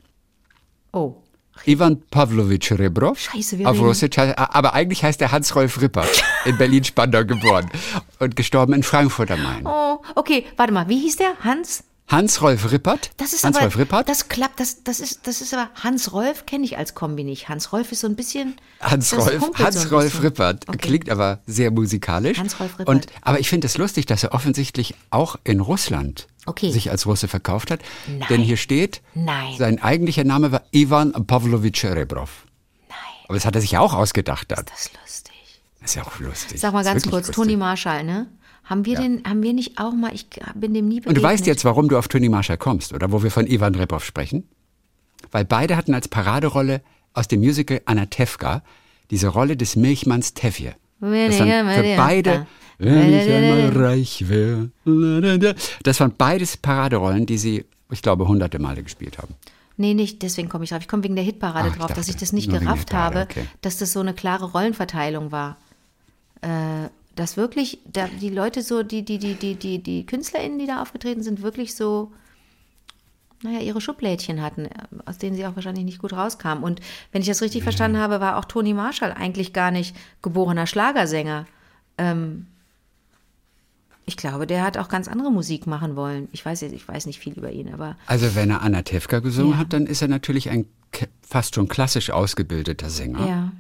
Oh. Ivan Pavlovich Rebrov. Scheiße, wir Russisch, aber eigentlich heißt er Hans-Rolf Rippert, *laughs* in Berlin-Spandau geboren und gestorben in Frankfurt am Main. Oh, okay, warte mal, wie hieß der? Hans? Hans-Rolf Rippert? Das ist Hans-Rolf aber, Rippert? das klappt, das, das ist, das ist aber, Hans Rolf kenne ich als Kombi nicht. Hans Rolf ist so ein bisschen, Hans-Rolf humpelt so Hans-Rolf bisschen. Rippert. Okay. Klingt aber sehr musikalisch. Hans-Rolf Rippert. Und, aber ich finde es lustig, dass er offensichtlich auch in Russland Okay. sich als Russe verkauft hat. Nein. Denn hier steht, Nein. sein eigentlicher Name war Ivan Pavlovich Rebrov. Nein, Aber das hat er sich ja auch ausgedacht. Dann. das ist lustig. Das ist ja auch lustig. Sag mal Das ganz kurz, lustig. Toni Marshall, ne? Haben wir, den, haben wir nicht auch mal, ich bin dem nie begegnet. Und du weißt jetzt, warum du auf Toni Marshall kommst, oder wo wir von Ivan Repov sprechen? Weil beide hatten als Paraderolle aus dem Musical Anatevka diese Rolle des Milchmanns Tevje. Das waren für beide, wenn ich einmal reich wäre. Das waren beides Paraderollen, die sie, ich glaube, hunderte Male gespielt haben. Nee, nicht deswegen komme ich drauf. Ich komme wegen der Hitparade Ach, drauf, dass dachte, ich das nicht gerafft Hitparade, habe, okay. dass das so eine klare Rollenverteilung war. Äh, dass wirklich da, die Leute so, die, die, die, die, die, die KünstlerInnen, die da aufgetreten sind, wirklich so, naja, ihre Schublädchen hatten, aus denen sie auch wahrscheinlich nicht gut rauskamen. Und wenn ich das richtig verstanden habe, war auch Toni Marshall eigentlich gar nicht geborener Schlagersänger. Ähm, ich glaube, der hat auch ganz andere Musik machen wollen. Ich weiß jetzt, ich weiß nicht viel über ihn, aber Also wenn er Anatevka gesungen Ja. hat, dann ist er natürlich ein fast schon klassisch ausgebildeter Sänger. ja.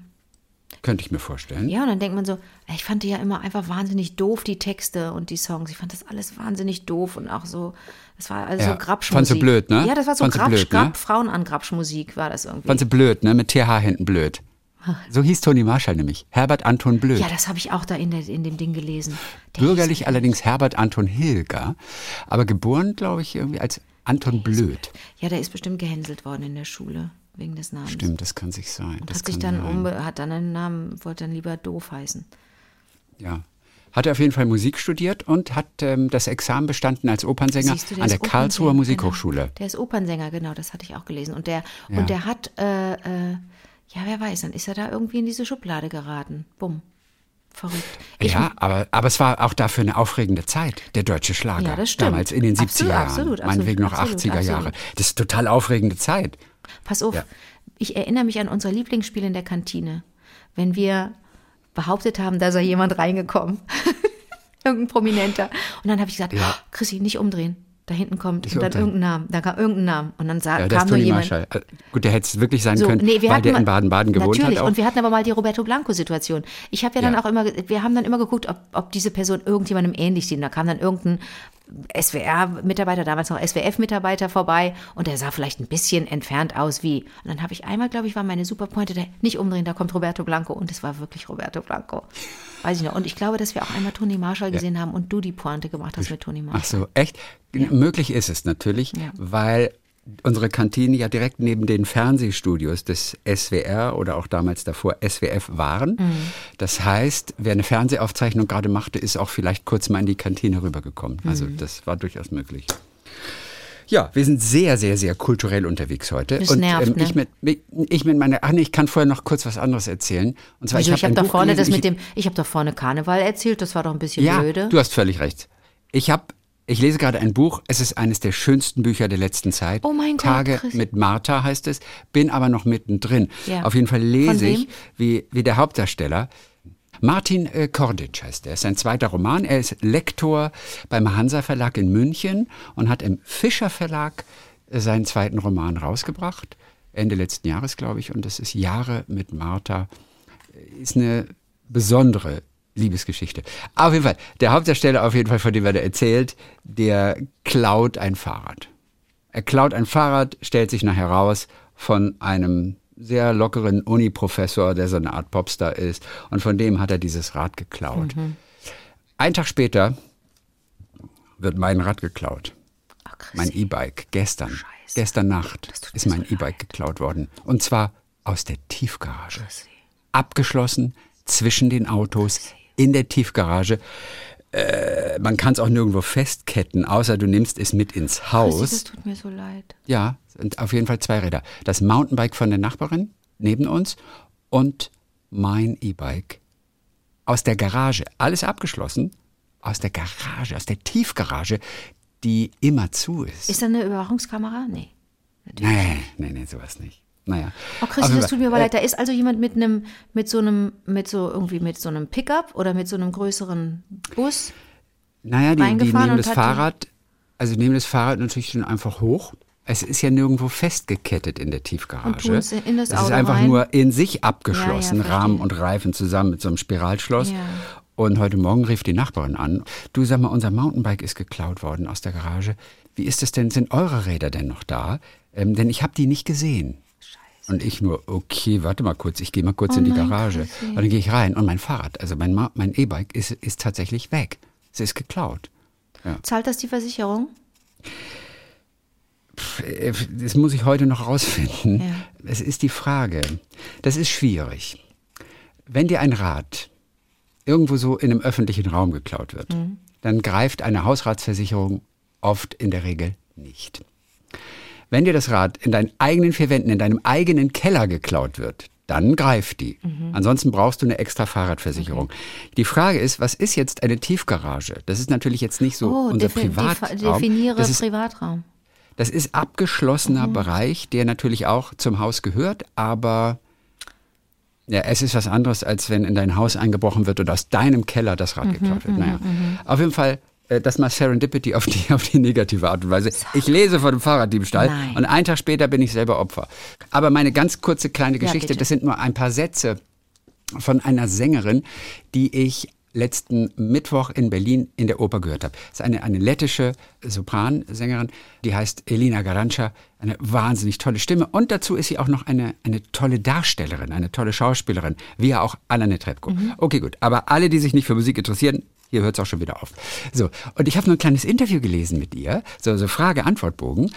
Könnte ich mir vorstellen. Ja, und dann denkt man so, ich fand die ja immer einfach wahnsinnig doof, die Texte und die Songs. Ich fand das alles wahnsinnig doof und auch so, das war also Ja, so Grabschmusik. fandst du blöd, ne? Ja, das war so Grabsch, blöd, ne? Grab, Frauenangrabschmusik war das irgendwie. Fand sie blöd, ne? Mit TH hinten blöd. So hieß Toni Marshall nämlich. Herbert Anton Blöd. ja, das habe ich auch da in, der, in dem Ding gelesen. Der Bürgerlich allerdings Herbert Anton Hilger, aber geboren, glaube ich, irgendwie als Anton Blöd. Ja, der ist bestimmt gehänselt worden in der Schule wegen des Namens. Stimmt, das kann sich sein. Das Hat sich dann sein. umbe hat dann einen Namen, wollte dann lieber doof heißen. Ja. Hat er auf jeden Fall Musik studiert und hat ähm, das Examen bestanden als Opernsänger du, der an der Karlsruher Opernsänger, Musikhochschule. Genau. Der ist Opernsänger, genau, das hatte ich auch gelesen. Und der, Ja. und der hat, äh, äh, ja, wer weiß, dann ist er da irgendwie in diese Schublade geraten. Bumm. Verrückt. Ich, ja, aber, aber es war auch dafür eine aufregende Zeit, der deutsche Schlager. Ja, das stimmt. Damals in den 70er Absolut, Jahren, absolut, meinetwegen noch absolut, 80er Jahre. Das ist total aufregende Zeit. Pass auf, Ja. ich erinnere mich an unser Lieblingsspiel in der Kantine, wenn wir behauptet haben, da sei jemand reingekommen. *laughs* Irgendein Prominenter. Und dann habe ich gesagt, Ja. oh, Chrissy, nicht umdrehen. Da hinten kommt Nicht und dann irgendein Name. Da kam irgendein Name. Und dann sa Ja, kam ist nur jemand. Marshall. Äh, Gut, der hätte es wirklich sein So, können, nee, wir weil der mal- in Baden-Baden gewohnt Natürlich, hat. Auch. und wir hatten aber mal die Roberto Blanco-Situation. Ich habe ja dann Ja. auch immer, wir haben dann immer geguckt, ob, ob diese Person irgendjemandem ähnlich sieht. Und da kam dann irgendein SWR-Mitarbeiter, damals noch SWF-Mitarbeiter vorbei und der sah vielleicht ein bisschen entfernt aus wie. Und dann habe ich einmal, glaube ich, war meine Superpointe, der nicht umdrehen, da kommt Roberto Blanco und es war wirklich Roberto Blanco. Weiß ich noch. Und ich glaube, dass wir auch einmal Toni Marshall gesehen haben und du die Pointe gemacht hast mit Toni Marshall. Ach so, echt? Möglich ist es natürlich, Ja. weil unsere Kantine ja direkt neben den Fernsehstudios des SWR oder auch damals davor SWF waren. Mhm. Das heißt, wer eine Fernsehaufzeichnung gerade machte, ist auch vielleicht kurz mal in die Kantine rübergekommen. Also Mhm. das war durchaus möglich. Ja, wir sind sehr, sehr, sehr kulturell unterwegs heute. Das nervt, ähm, ne? ich, mit, ich mit meiner, ach nee, ich kann vorher noch kurz was anderes erzählen. Und zwar, Also ich, hab habe doch Buch vorne das gelesen, mit dem, ich habe doch vorne Karneval erzählt, das war doch ein bisschen ja, blöde. du hast völlig recht. Ich habe, ich lese gerade ein Buch. Es ist eines der schönsten Bücher der letzten Zeit. Oh mein Gott, Tage Chris. mit Martha heißt es. Bin aber noch mittendrin. Ja. Auf jeden Fall lese ich, wie, wie der Hauptdarsteller. Martin äh, Kordic heißt er. ist sein zweiter Roman. Er ist Lektor beim Hansa Verlag in München und hat im Fischer Verlag äh, seinen zweiten Roman rausgebracht. Ende letzten Jahres, glaube ich. Und das ist Jahre mit Martha ist eine besondere Liebesgeschichte. Auf jeden Fall, der Hauptdarsteller, auf jeden Fall, von dem er da erzählt, der klaut ein Fahrrad. Er klaut ein Fahrrad, stellt sich nachher raus von einem sehr lockeren Uni-Professor, der so eine Art Popstar ist. Und von dem hat er dieses Rad geklaut. Ein Tag später wird mein Rad geklaut. Ach, Chrissy. Mein E-Bike gestern. Scheiße. Gestern Nacht ist mein so E-Bike geklaut worden. Und zwar aus der Tiefgarage. Abgeschlossen zwischen den Autos in der Tiefgarage. Äh, man kann es auch nirgendwo festketten, außer du nimmst es mit ins Haus. das tut mir so leid. Ja, sind auf jeden Fall zwei Räder. Das Mountainbike von der Nachbarin neben uns und mein E-Bike aus der Garage. Alles abgeschlossen. Aus der Garage, aus der Tiefgarage, die immer zu ist. Ist da eine Überwachungskamera? Nee. Natürlich. nee, nee, nee, sowas nicht. Naja. Oh Auf Christi, jeden das tut mir aber Äh, leid. Da ist also jemand mit einem, mit so einem, mit so irgendwie mit so einem Pickup oder mit so einem größeren Bus. Naja, die, die nehmen das Fahrrad, also nehmen das Fahrrad natürlich schon einfach hoch. Es ist ja nirgendwo festgekettet in der Tiefgarage. Es ist einfach rein. nur in sich abgeschlossen, Ja, ja, Rahmen und Reifen zusammen mit so einem Spiralschloss. Ja. Und heute Morgen rief die Nachbarin an. Du sag mal, unser Mountainbike ist geklaut worden aus der Garage. Wie ist es denn? Sind eure Räder denn noch da? Ähm, denn ich habe die nicht gesehen. Und ich nur, okay, warte mal kurz, ich gehe mal kurz Oh in die nein, Garage. Chrissy. Und dann gehe ich rein und mein Fahrrad, also mein, mein E-Bike ist, ist tatsächlich weg. Sie ist geklaut. Zahlt das die Versicherung? Das muss ich heute noch rausfinden. Ja. Es ist die Frage. Das ist schwierig. Wenn dir ein Rad irgendwo so in einem öffentlichen Raum geklaut wird, Mhm. dann greift eine Hausratsversicherung oft in der Regel nicht. Wenn dir das Rad in deinen eigenen vier Wänden, in deinem eigenen Keller geklaut wird, dann greift die. Mhm. Ansonsten brauchst du eine extra Fahrradversicherung. Die Frage ist, was ist jetzt eine Tiefgarage? Das ist natürlich jetzt nicht so Oh, unser Privatraum. defi- definiere das ist Privatraum. das ist abgeschlossener Bereich, der natürlich auch zum Haus gehört, aber ja, es ist was anderes, als wenn in dein Haus eingebrochen wird und aus deinem Keller das Rad geklaut wird. Naja, auf jeden Fall, das mal Serendipity auf die, auf die negative Art und Weise. Ich lese von dem Fahrraddiebstahl Nein. und einen Tag später bin ich selber Opfer. Aber meine ganz kurze kleine Ja, Geschichte, bitte. das sind nur ein paar Sätze von einer Sängerin, die ich letzten Mittwoch in Berlin in der Oper gehört habe. Das ist eine, eine lettische Sopransängerin, die heißt Elina Garanca, eine wahnsinnig tolle Stimme. Und dazu ist sie auch noch eine, eine tolle Darstellerin, eine tolle Schauspielerin, wie ja auch Anna Netrebko. Okay, gut. Aber alle, die sich nicht für Musik interessieren, hier hört es auch schon wieder auf. So, und ich habe nur ein kleines Interview gelesen mit ihr, so, so Frage-Antwort-Bogen.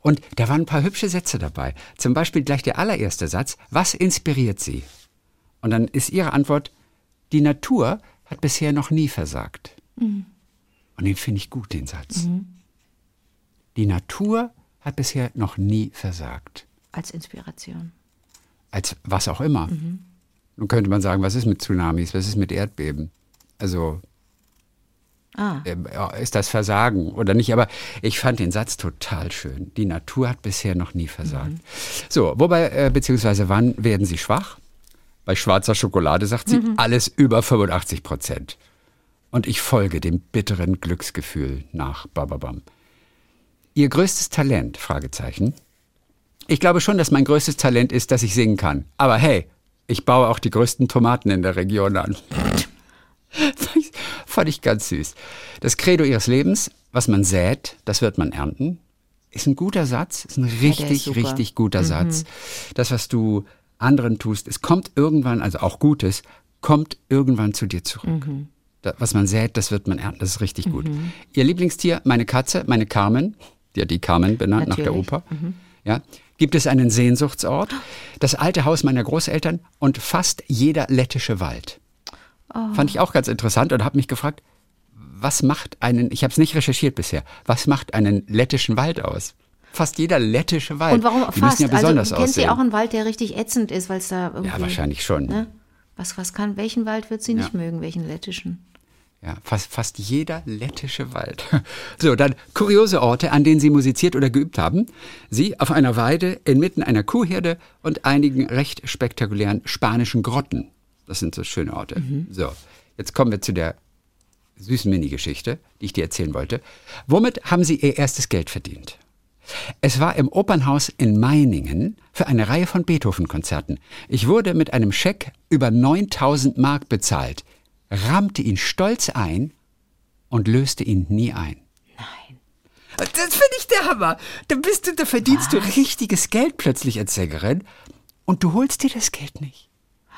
Und da waren ein paar hübsche Sätze dabei. Zum Beispiel gleich der allererste Satz. Was inspiriert Sie? Und dann ist ihre Antwort, die Natur hat bisher noch nie versagt. Und den finde ich gut, den Satz. Die Natur hat bisher noch nie versagt. Als Inspiration. Als was auch immer. Nun könnte man sagen, was ist mit Tsunamis, was ist mit Erdbeben? Also Ah, ähm, ist das Versagen oder nicht? Aber ich fand den Satz total schön. Die Natur hat bisher noch nie versagt. So, wobei, äh, beziehungsweise wann werden sie schwach? Bei schwarzer Schokolade sagt sie, alles über 85 Prozent. Und ich folge dem bitteren Glücksgefühl nach. Bababam. Ihr größtes Talent? Fragezeichen. Ich glaube schon, dass mein größtes Talent ist, dass ich singen kann. Aber hey, ich baue auch die größten Tomaten in der Region an. *laughs* Fand ich- ganz süß. Das Credo ihres Lebens, was man sät, das wird man ernten, ist ein guter Satz, ist ein der ist richtig, richtig guter Satz. Das, was du anderen tust, es kommt irgendwann, also auch Gutes, kommt irgendwann zu dir zurück. Da, was man sät, das wird man ernten, das ist richtig gut. Ihr Lieblingstier, meine Katze, meine Carmen, die hat die Carmen benannt nach der Natürlich. Oper. Ja, gibt es einen Sehnsuchtsort, das alte Haus meiner Großeltern und fast jeder lettische Wald. Fand ich auch ganz interessant und habe mich gefragt, was macht einen, ich habe es nicht recherchiert bisher, was macht einen lettischen Wald aus? Fast jeder lettische Wald. und warum Die fast? ja besonders also kennt sie aussehen. auch einen Wald, der richtig ätzend ist, weil es da irgendwie... ja, wahrscheinlich schon. Ne? Was, was kann, welchen Wald wird sie nicht Ja. mögen, welchen lettischen? Ja, fast, fast jeder lettische Wald. *laughs* So, dann kuriose Orte, an denen Sie musiziert oder geübt haben. Sie auf einer Weide inmitten einer Kuhherde und einigen recht spektakulären spanischen Grotten. Das sind so schöne Orte. So, jetzt kommen wir zu der süßen Mini-Geschichte, die ich dir erzählen wollte. Womit haben Sie Ihr erstes Geld verdient? Es war im Opernhaus in Meiningen für eine Reihe von Beethoven-Konzerten. Ich wurde mit einem Scheck über 9000 Mark bezahlt, rammte ihn stolz ein und löste ihn nie ein. Nein. Das finde ich der Hammer. Da bist du, da verdienst du richtiges Geld plötzlich als Sängerin und du holst dir das Geld nicht.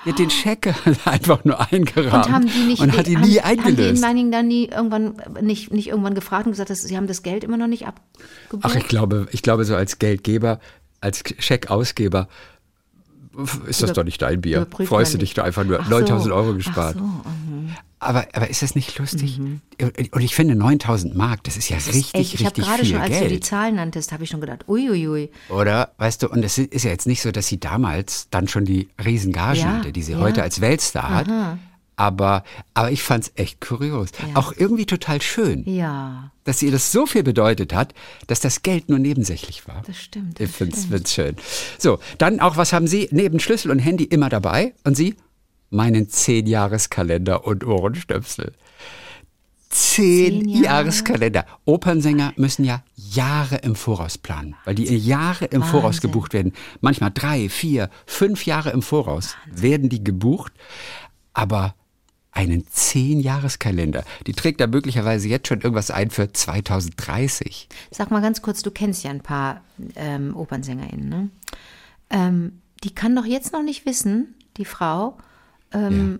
Die hat den Scheck *laughs* einfach nur eingerahmt Und haben die nicht, und hat ihn haben, nie haben die in eingelöst. Dann nie irgendwann, nicht, nicht irgendwann gefragt und gesagt, dass sie haben das Geld immer noch nicht abgebucht? Ach, ich glaube, ich glaube, so als Geldgeber, als Scheckausgeber ist das Über- doch nicht dein Bier. Freust du dich da einfach nur Ach 9000 so. Euro gespart. So, mhm. aber, aber ist das nicht lustig? Und ich finde 9000 Mark, das ist ja Das ist richtig, echt, ich habe richtig gerade viel schon, als du die Geld. Zahlen nanntest, habe ich schon gedacht, uiuiui. Oder, weißt du, und es ist ja jetzt nicht so, dass sie damals dann schon die Riesengagen Ja, hatte, die sie ja. heute als Weltstar hat. Aber, aber ich fand's echt kurios. Ja. Auch irgendwie total schön, Ja, dass ihr das so viel bedeutet hat, dass das Geld nur nebensächlich war. das stimmt. Ich Das finde stimmt. es schön. So, dann auch, was haben Sie neben Schlüssel und Handy immer dabei? Und Sie? Meinen Zehn-Jahres-Kalender und Ohrenstöpsel. Zehn Zehn Jahre? Jahreskalender. Opernsänger müssen ja Jahre im Voraus planen, weil die Jahre im Voraus Wahnsinn. gebucht werden. Manchmal drei, vier, fünf Jahre im Voraus werden die gebucht. Aber einen Zehn-Jahreskalender, die trägt da möglicherweise jetzt schon irgendwas ein für 2030. Sag mal ganz kurz, du kennst ja ein paar ähm, Opernsänger*innen, ne? Ähm, die kann doch jetzt noch nicht wissen, die Frau, ähm,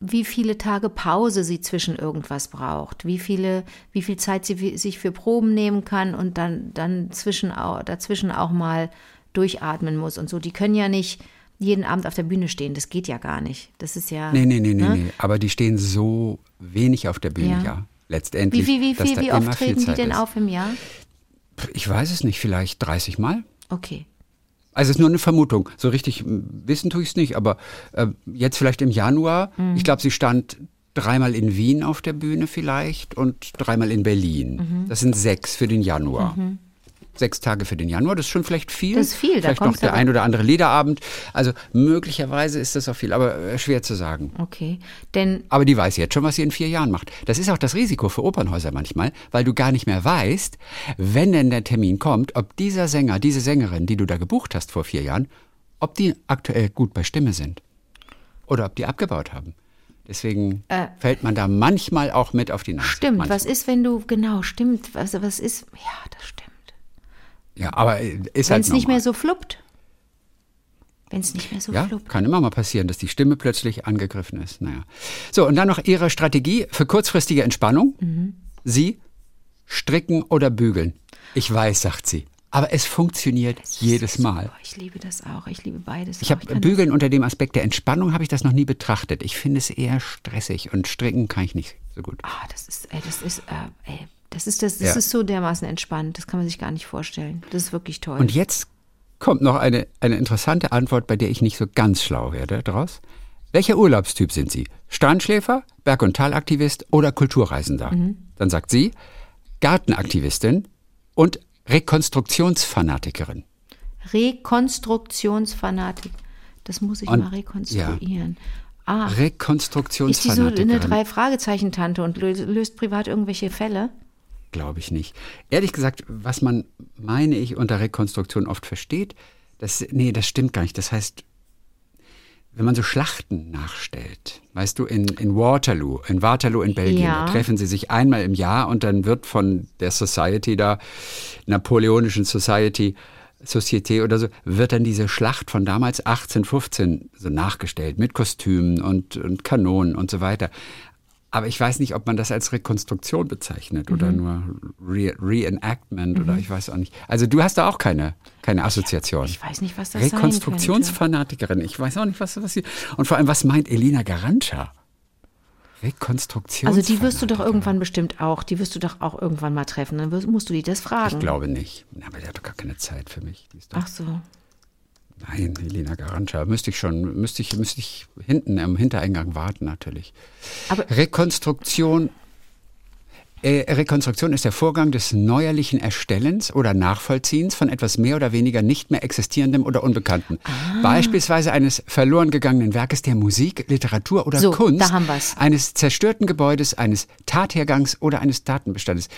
wie viele Tage Pause sie zwischen irgendwas braucht, wie viele, wie viel Zeit sie sich für Proben nehmen kann und dann, dann zwischen, dazwischen auch mal durchatmen muss und so. Die können ja nicht jeden Abend auf der Bühne stehen. Das geht ja gar nicht. Das ist ja. Nee, nee, nee, ne? nee, nee. Aber die stehen so wenig auf der Bühne, ja. ja. Letztendlich. Wie, wie, wie, wie, wie oft treten die denn ist. auf im Jahr? Ich weiß es nicht, vielleicht 30 Mal. Okay. Also es ist nur eine Vermutung. So richtig wissen tue ich es nicht, aber äh, jetzt vielleicht im Januar. Mhm. Ich glaube, sie stand dreimal in Wien auf der Bühne vielleicht und dreimal in Berlin. Mhm. Das sind sechs für den Januar. Mhm sechs Tage für den Januar. Das ist schon vielleicht viel. Das ist viel. Vielleicht noch der ein oder andere Liederabend. Also möglicherweise ist das auch viel, aber äh, schwer zu sagen. Okay, denn aber die weiß jetzt schon, was sie in vier Jahren macht. Das ist auch das Risiko für Opernhäuser manchmal, weil du gar nicht mehr weißt, wenn denn der Termin kommt, ob dieser Sänger, diese Sängerin, die du da gebucht hast vor vier Jahren, ob die aktuell gut bei Stimme sind oder ob die abgebaut haben. Deswegen äh, fällt man da manchmal auch mit auf die Nase. Stimmt, manchmal. was ist, wenn du, genau, stimmt, was, was ist, ja, das stimmt. Ja, aber ist Wenn halt es nicht mehr so fluppt. Wenn es nicht mehr so ja, fluppt. Kann immer mal passieren, dass die Stimme plötzlich angegriffen ist. Naja. So, und dann noch Ihre Strategie für kurzfristige Entspannung. Mhm. Sie stricken oder bügeln. Ich weiß, sagt sie. Aber es funktioniert jedes Mal. Super. Ich liebe das auch. Ich liebe beides. Ich habe Bügeln unter dem Aspekt der Entspannung habe ich das noch nie betrachtet. Ich finde es eher stressig und stricken kann ich nicht so gut. Ah, das ist, ey, das ist, äh, ey, das ist, das, das ja. ist so dermaßen entspannt. Das kann man sich gar nicht vorstellen. Das ist wirklich toll. Und jetzt kommt noch eine, eine interessante Antwort, bei der ich nicht so ganz schlau werde daraus. Welcher Urlaubstyp sind Sie? Strandschläfer, Berg- und Talaktivist oder Kulturreisender? Mhm. Dann sagt sie Gartenaktivistin und Rekonstruktionsfanatikerin. Rekonstruktionsfanatik. Das muss ich und, mal rekonstruieren. Ja. Ah, Rekonstruktionsfanatikerin. Ist die so eine Drei-Fragezeichen-Tante und löst, löst privat irgendwelche Fälle? Glaube ich nicht. Ehrlich gesagt, was man, meine ich, unter Rekonstruktion oft versteht, das, nee, das stimmt gar nicht. Das heißt, wenn man so Schlachten nachstellt, weißt du, in, in Waterloo, in Waterloo in Belgien, ja. treffen sie sich einmal im Jahr und dann wird von der Society da, Napoleonischen Society, Société oder so, wird dann diese Schlacht von damals 1815 so nachgestellt mit Kostümen und, und Kanonen und so weiter. Aber ich weiß nicht, ob man das als Rekonstruktion bezeichnet mhm. oder nur Re Reenactment mhm. oder ich weiß auch nicht. Also du hast da auch keine, keine Assoziation. Ich, weiß nicht, was das Rekonstruktionsfanatikerin. Ich weiß auch nicht, was das ist. Und vor allem, was meint Elina Garancha? Rekonstruktion. Also die wirst du doch irgendwann bestimmt auch, die wirst du doch auch irgendwann mal treffen. Dann musst du die das fragen. Ich glaube nicht. Aber die hat doch gar keine Zeit für mich. Ach so. Nein, Helena Garancha. Müsste ich schon, müsste ich, müsste ich hinten im Hintereingang warten, natürlich. Aber Rekonstruktion äh, Rekonstruktion ist der Vorgang des neuerlichen Erstellens oder Nachvollziehens von etwas mehr oder weniger nicht mehr existierendem oder Unbekannten. Ah. Beispielsweise eines verloren gegangenen Werkes der Musik, Literatur oder so, Kunst, da eines zerstörten Gebäudes, eines Tathergangs oder eines Datenbestandes.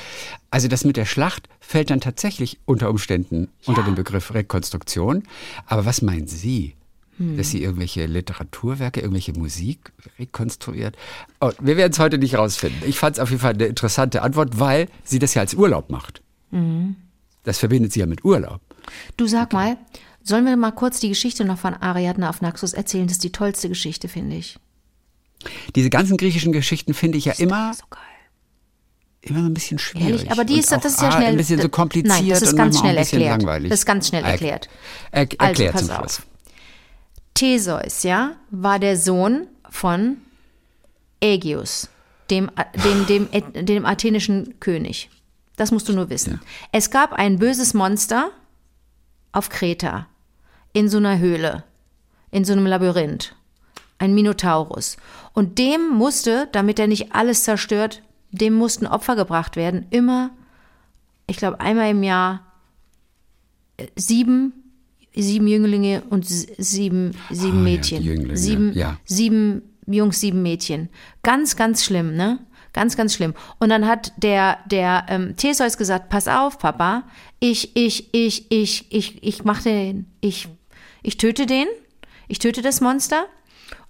Also das mit der Schlacht fällt dann tatsächlich unter Umständen ja. unter den Begriff Rekonstruktion. Aber was meinen Sie? Hm. dass sie irgendwelche Literaturwerke, irgendwelche Musik rekonstruiert. Oh, wir werden es heute nicht rausfinden. Ich fand es auf jeden Fall eine interessante Antwort, weil sie das ja als Urlaub macht. Mhm. Das verbindet sie ja mit Urlaub. Du sag okay. mal, sollen wir mal kurz die Geschichte noch von Ariadne auf Naxos erzählen? Das ist die tollste Geschichte, finde ich. Diese ganzen griechischen Geschichten finde ich ja immer. So geil immer ein bisschen schwierig. Ehrlich? Aber die ist, das ist ja schnell. Ein bisschen so kompliziert Nein, das ist ganz schnell erklärt. Langweilig. Das ist ganz schnell erklärt. Er, er, erklärt also, pass auf. Schluss. Theseus, ja, war der Sohn von Aegeus, dem, dem, dem, dem athenischen König. Das musst du nur wissen. Ja. Es gab ein böses Monster auf Kreta, in so einer Höhle, in so einem Labyrinth. Ein Minotaurus. Und dem musste, damit er nicht alles zerstört, dem mussten Opfer gebracht werden. Immer, ich glaube, einmal im Jahr äh, sieben sieben Jünglinge und sieben, sieben ah, Mädchen. Ja, sieben, ja. sieben Jungs, sieben Mädchen. Ganz, ganz schlimm, ne? Ganz, ganz schlimm. Und dann hat der, der ähm, Theseus gesagt, pass auf, Papa, ich, ich, ich, ich, ich, ich mache den, ich, ich töte den, ich töte das Monster.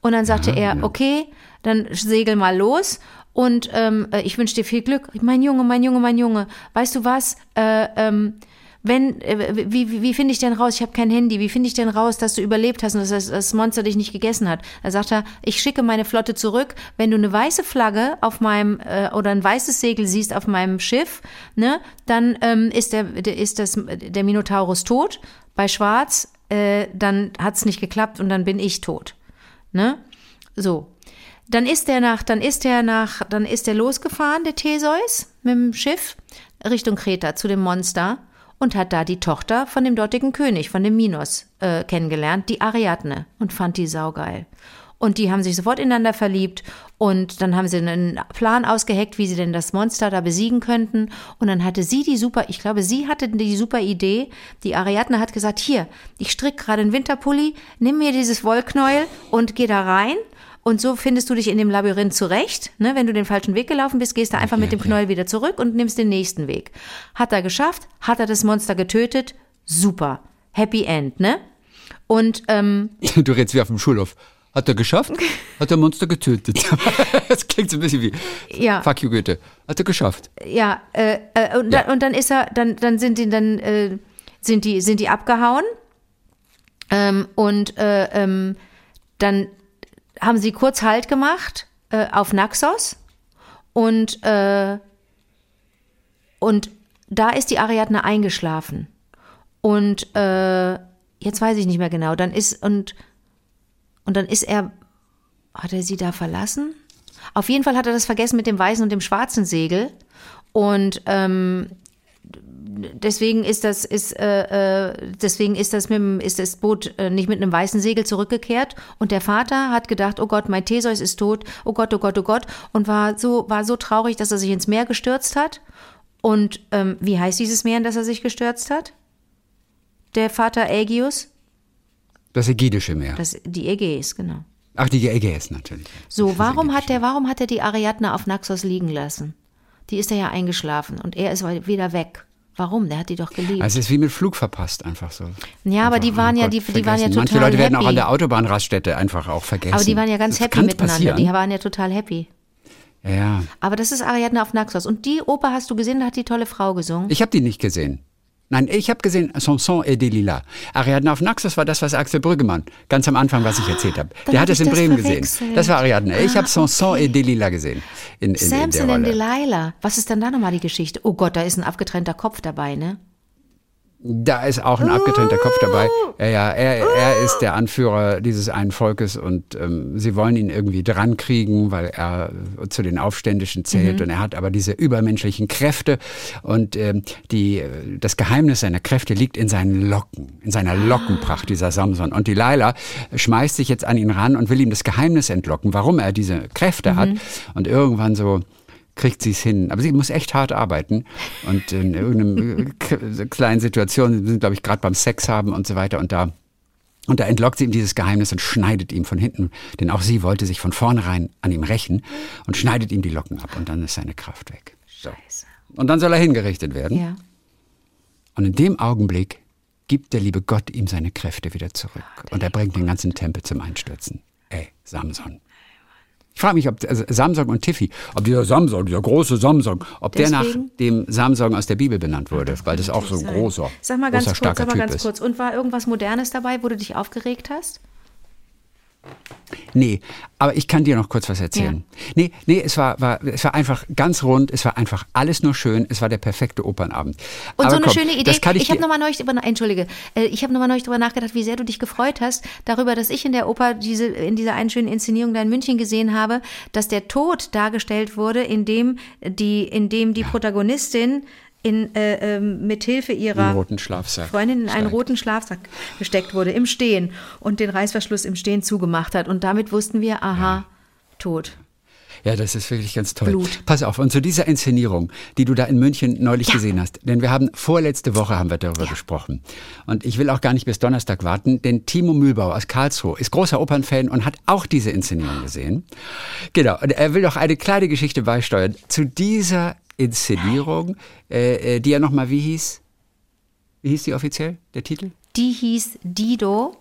Und dann sagte ja, er, ja. okay, dann segel mal los und ähm, äh, ich wünsche dir viel Glück. Mein Junge, mein Junge, mein Junge, weißt du was? Äh, ähm, wenn, äh, wie, wie, wie finde ich denn raus, ich habe kein Handy, wie finde ich denn raus, dass du überlebt hast und dass das, das Monster dich nicht gegessen hat? Da sagt er, ich schicke meine Flotte zurück, wenn du eine weiße Flagge auf meinem, äh, oder ein weißes Segel siehst auf meinem Schiff, ne, dann ähm, ist, der, ist das, der Minotaurus tot, bei Schwarz, äh, dann hat's nicht geklappt und dann bin ich tot. Ne? So. Dann ist der nach, dann ist der nach, dann ist der losgefahren, der Theseus, mit dem Schiff, Richtung Kreta zu dem Monster und hat da die Tochter von dem dortigen König, von dem Minos, äh, kennengelernt, die Ariadne, und fand die saugeil. Und die haben sich sofort ineinander verliebt und dann haben sie einen Plan ausgeheckt, wie sie denn das Monster da besiegen könnten. Und dann hatte sie die super, ich glaube, sie hatte die super Idee. Die Ariadne hat gesagt, hier, ich stricke gerade einen Winterpulli, nimm mir dieses Wollknäuel und geh da rein und so findest du dich in dem Labyrinth zurecht. Ne? Wenn du den falschen Weg gelaufen bist, gehst du einfach okay, mit dem okay. Knäuel wieder zurück und nimmst den nächsten Weg. Hat er geschafft? Hat er das Monster getötet? Super. Happy End, ne? Und ähm, du redest wie auf dem Schulhof. Hat er geschafft? *laughs* Hat er Monster getötet? *laughs* das klingt so ein bisschen wie ja. Fuck you Goethe. Hat er geschafft? Ja, äh, äh, und, ja. Dann, und dann ist er, dann, dann sind die, dann äh, sind die, sind die abgehauen. Ähm, und äh, ähm, dann haben sie kurz Halt gemacht äh, auf Naxos und, äh, und da ist die Ariadne eingeschlafen. Und äh, jetzt weiß ich nicht mehr genau. Dann ist und und dann ist er, hat er sie da verlassen? Auf jeden Fall hat er das vergessen mit dem weißen und dem schwarzen Segel. Und ähm, deswegen ist das ist äh, äh, deswegen ist das mit dem, ist das Boot äh, nicht mit einem weißen Segel zurückgekehrt. Und der Vater hat gedacht oh Gott mein Theseus ist tot. Oh Gott oh Gott oh Gott. Und war so war so traurig dass er sich ins Meer gestürzt hat. Und ähm, wie heißt dieses Meer in das er sich gestürzt hat? Der Vater Aegeus? Das Ägidische Meer. Das die Ägäis genau. Ach die Ägäis natürlich. So warum hat der warum hat er die Ariadne auf Naxos liegen lassen? Die ist er ja eingeschlafen und er ist wieder weg Warum? Der hat die doch geliebt. Also es ist wie mit Flug verpasst, einfach so. Ja, aber die waren oh ja, die, die waren ja total Manche Leute werden auch an der Autobahnraststätte einfach auch vergessen. Aber die waren ja ganz das happy miteinander. Passieren. Die waren ja total happy. Ja. Aber das ist Ariadne auf Naxos. Und die Oper hast du gesehen, da hat die tolle Frau gesungen. Ich habe die nicht gesehen. Nein, ich habe gesehen Sanson et des Lilas. Ariadne auf Naxos war das, was Axel Brüggemann ganz am Anfang, was ich erzählt habe. Der hat es in Bremen gesehen. Das war Ariadne. Ich ah, habe Sanson okay. et des Lilas gesehen. In, in, Samson in, in Delilah. Was ist denn da nochmal die Geschichte? Oh Gott, da ist ein abgetrennter Kopf dabei, ne? Da ist auch ein abgetrennter Kopf dabei. Ja, ja, er, er ist der Anführer dieses einen Volkes und ähm, sie wollen ihn irgendwie dran kriegen, weil er zu den Aufständischen zählt mhm. und er hat aber diese übermenschlichen Kräfte und ähm, die, das Geheimnis seiner Kräfte liegt in seinen Locken, in seiner Lockenpracht, dieser Samson. Und die Laila schmeißt sich jetzt an ihn ran und will ihm das Geheimnis entlocken, warum er diese Kräfte mhm. hat. Und irgendwann so kriegt sie es hin. Aber sie muss echt hart arbeiten und in irgendeiner kleinen Situation, sind glaube ich gerade beim Sex haben und so weiter und da und da entlockt sie ihm dieses Geheimnis und schneidet ihm von hinten, denn auch sie wollte sich von vornherein an ihm rächen und schneidet ihm die Locken ab und dann ist seine Kraft weg. So. Und dann soll er hingerichtet werden. Ja. Und in dem Augenblick gibt der liebe Gott ihm seine Kräfte wieder zurück. und er bringt den ganzen Tempel zum Einstürzen. Ey, Samson. Ich frage mich, ob also Samsung und Tiffy, ob dieser Samsung, dieser große Samsung, ob Deswegen? der nach dem Samsung aus der Bibel benannt wurde, weil das auch so ein großer, sag mal ganz großer, kurz, sag mal ganz kurz. Und war irgendwas Modernes dabei, wo du dich aufgeregt hast? Nee, aber ich kann dir noch kurz was erzählen. Ja. Nee, nee, es war, war, es war einfach ganz rund, es war einfach alles nur schön, es war der perfekte Opernabend. Und aber so eine komm, schöne Idee, ich, ich habe nochmal neulich über, entschuldige, äh, ich habe nochmal neulich darüber nachgedacht, wie sehr du dich gefreut hast, darüber, dass ich in der Oper diese, in dieser einen schönen Inszenierung da in München gesehen habe, dass der Tod dargestellt wurde, indem die, indem die ja. Protagonistin in, äh, äh, mit Hilfe ihrer Freundin in einen roten Schlafsack gesteckt wurde, im Stehen und den Reißverschluss im Stehen zugemacht hat. Und damit wussten wir, aha, ja. tot. Ja, das ist wirklich ganz toll. Blut. Pass auf, und zu dieser Inszenierung, die du da in München neulich ja. gesehen hast, denn wir haben vorletzte Woche haben wir darüber ja. gesprochen. Und ich will auch gar nicht bis Donnerstag warten, denn Timo Mühlbau aus Karlsruhe ist großer Opernfan und hat auch diese Inszenierung gesehen. Genau, und er will doch eine kleine Geschichte beisteuern zu dieser Inszenierung, äh, äh, die ja nochmal, wie hieß? Wie hieß die offiziell, der Titel? Die hieß Dido.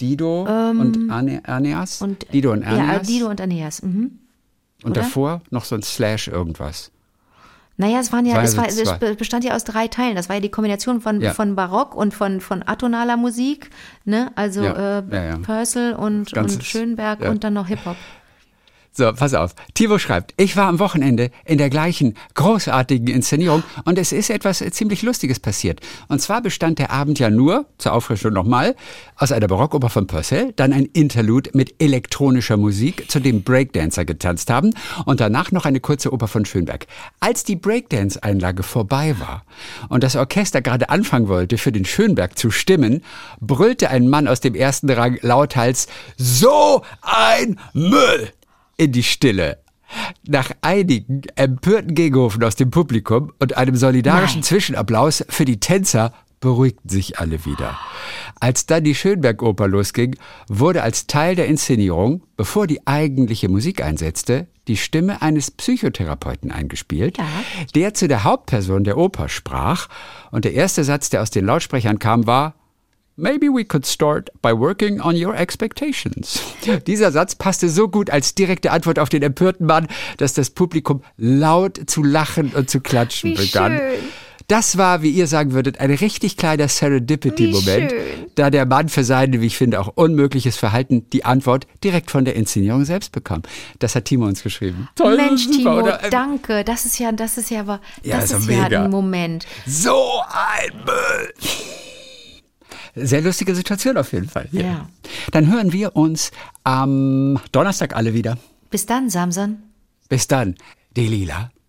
Dido ähm, und Aeneas? Und, Dido und Aeneas? Ja, Dido und Aeneas. Mhm. Und Oder? davor noch so ein Slash irgendwas. Naja, es waren ja, es, war, es bestand ja aus drei Teilen. Das war ja die Kombination von, Ja. von Barock und von, von atonaler Musik, ne? Also Ja, äh, ja. Purcell und, und Schönberg und dann noch Hip-Hop. So, pass auf. Tivo schreibt, ich war am Wochenende in der gleichen großartigen Inszenierung und es ist etwas äh, ziemlich Lustiges passiert. Und zwar bestand der Abend ja nur, zur Auffrischung nochmal, aus einer Barockoper von Purcell, dann ein Interlude mit elektronischer Musik, zu dem Breakdancer getanzt haben und danach noch eine kurze Oper von Schönberg. Als die Breakdance-Einlage vorbei war und das Orchester gerade anfangen wollte, für den Schönberg zu stimmen, brüllte ein Mann aus dem ersten Rang lauthals, so ein Müll! In die Stille. Nach einigen empörten Gegenrufen aus dem Publikum und einem solidarischen Nein. Zwischenapplaus für die Tänzer beruhigten sich alle wieder. Als dann die Schönberg-Oper losging, wurde als Teil der Inszenierung, bevor die eigentliche Musik einsetzte, die Stimme eines Psychotherapeuten eingespielt, Ja. der zu der Hauptperson der Oper sprach. Und der erste Satz, der aus den Lautsprechern kam, war, Maybe we could start by working on your expectations. Dieser Satz passte so gut als direkte Antwort auf den empörten Mann, dass das Publikum laut zu lachen und zu klatschen Wie begann. schön. Das war, wie ihr sagen würdet, ein richtig kleiner Serendipity-Moment, da der Mann für sein, wie ich finde, auch unmögliches Verhalten die Antwort direkt von der Inszenierung selbst bekam. Das hat Timo uns geschrieben. Toll, Mensch, super, Timo, oder? Danke. Das ist ja, das ist ja aber, Ja, das ist ja mega. ein Moment. So ein Müll. Sehr lustige Situation auf jeden Fall. hier. Ja. Dann hören wir uns am Donnerstag alle wieder. Bis dann, Samson. Bis dann, Delila.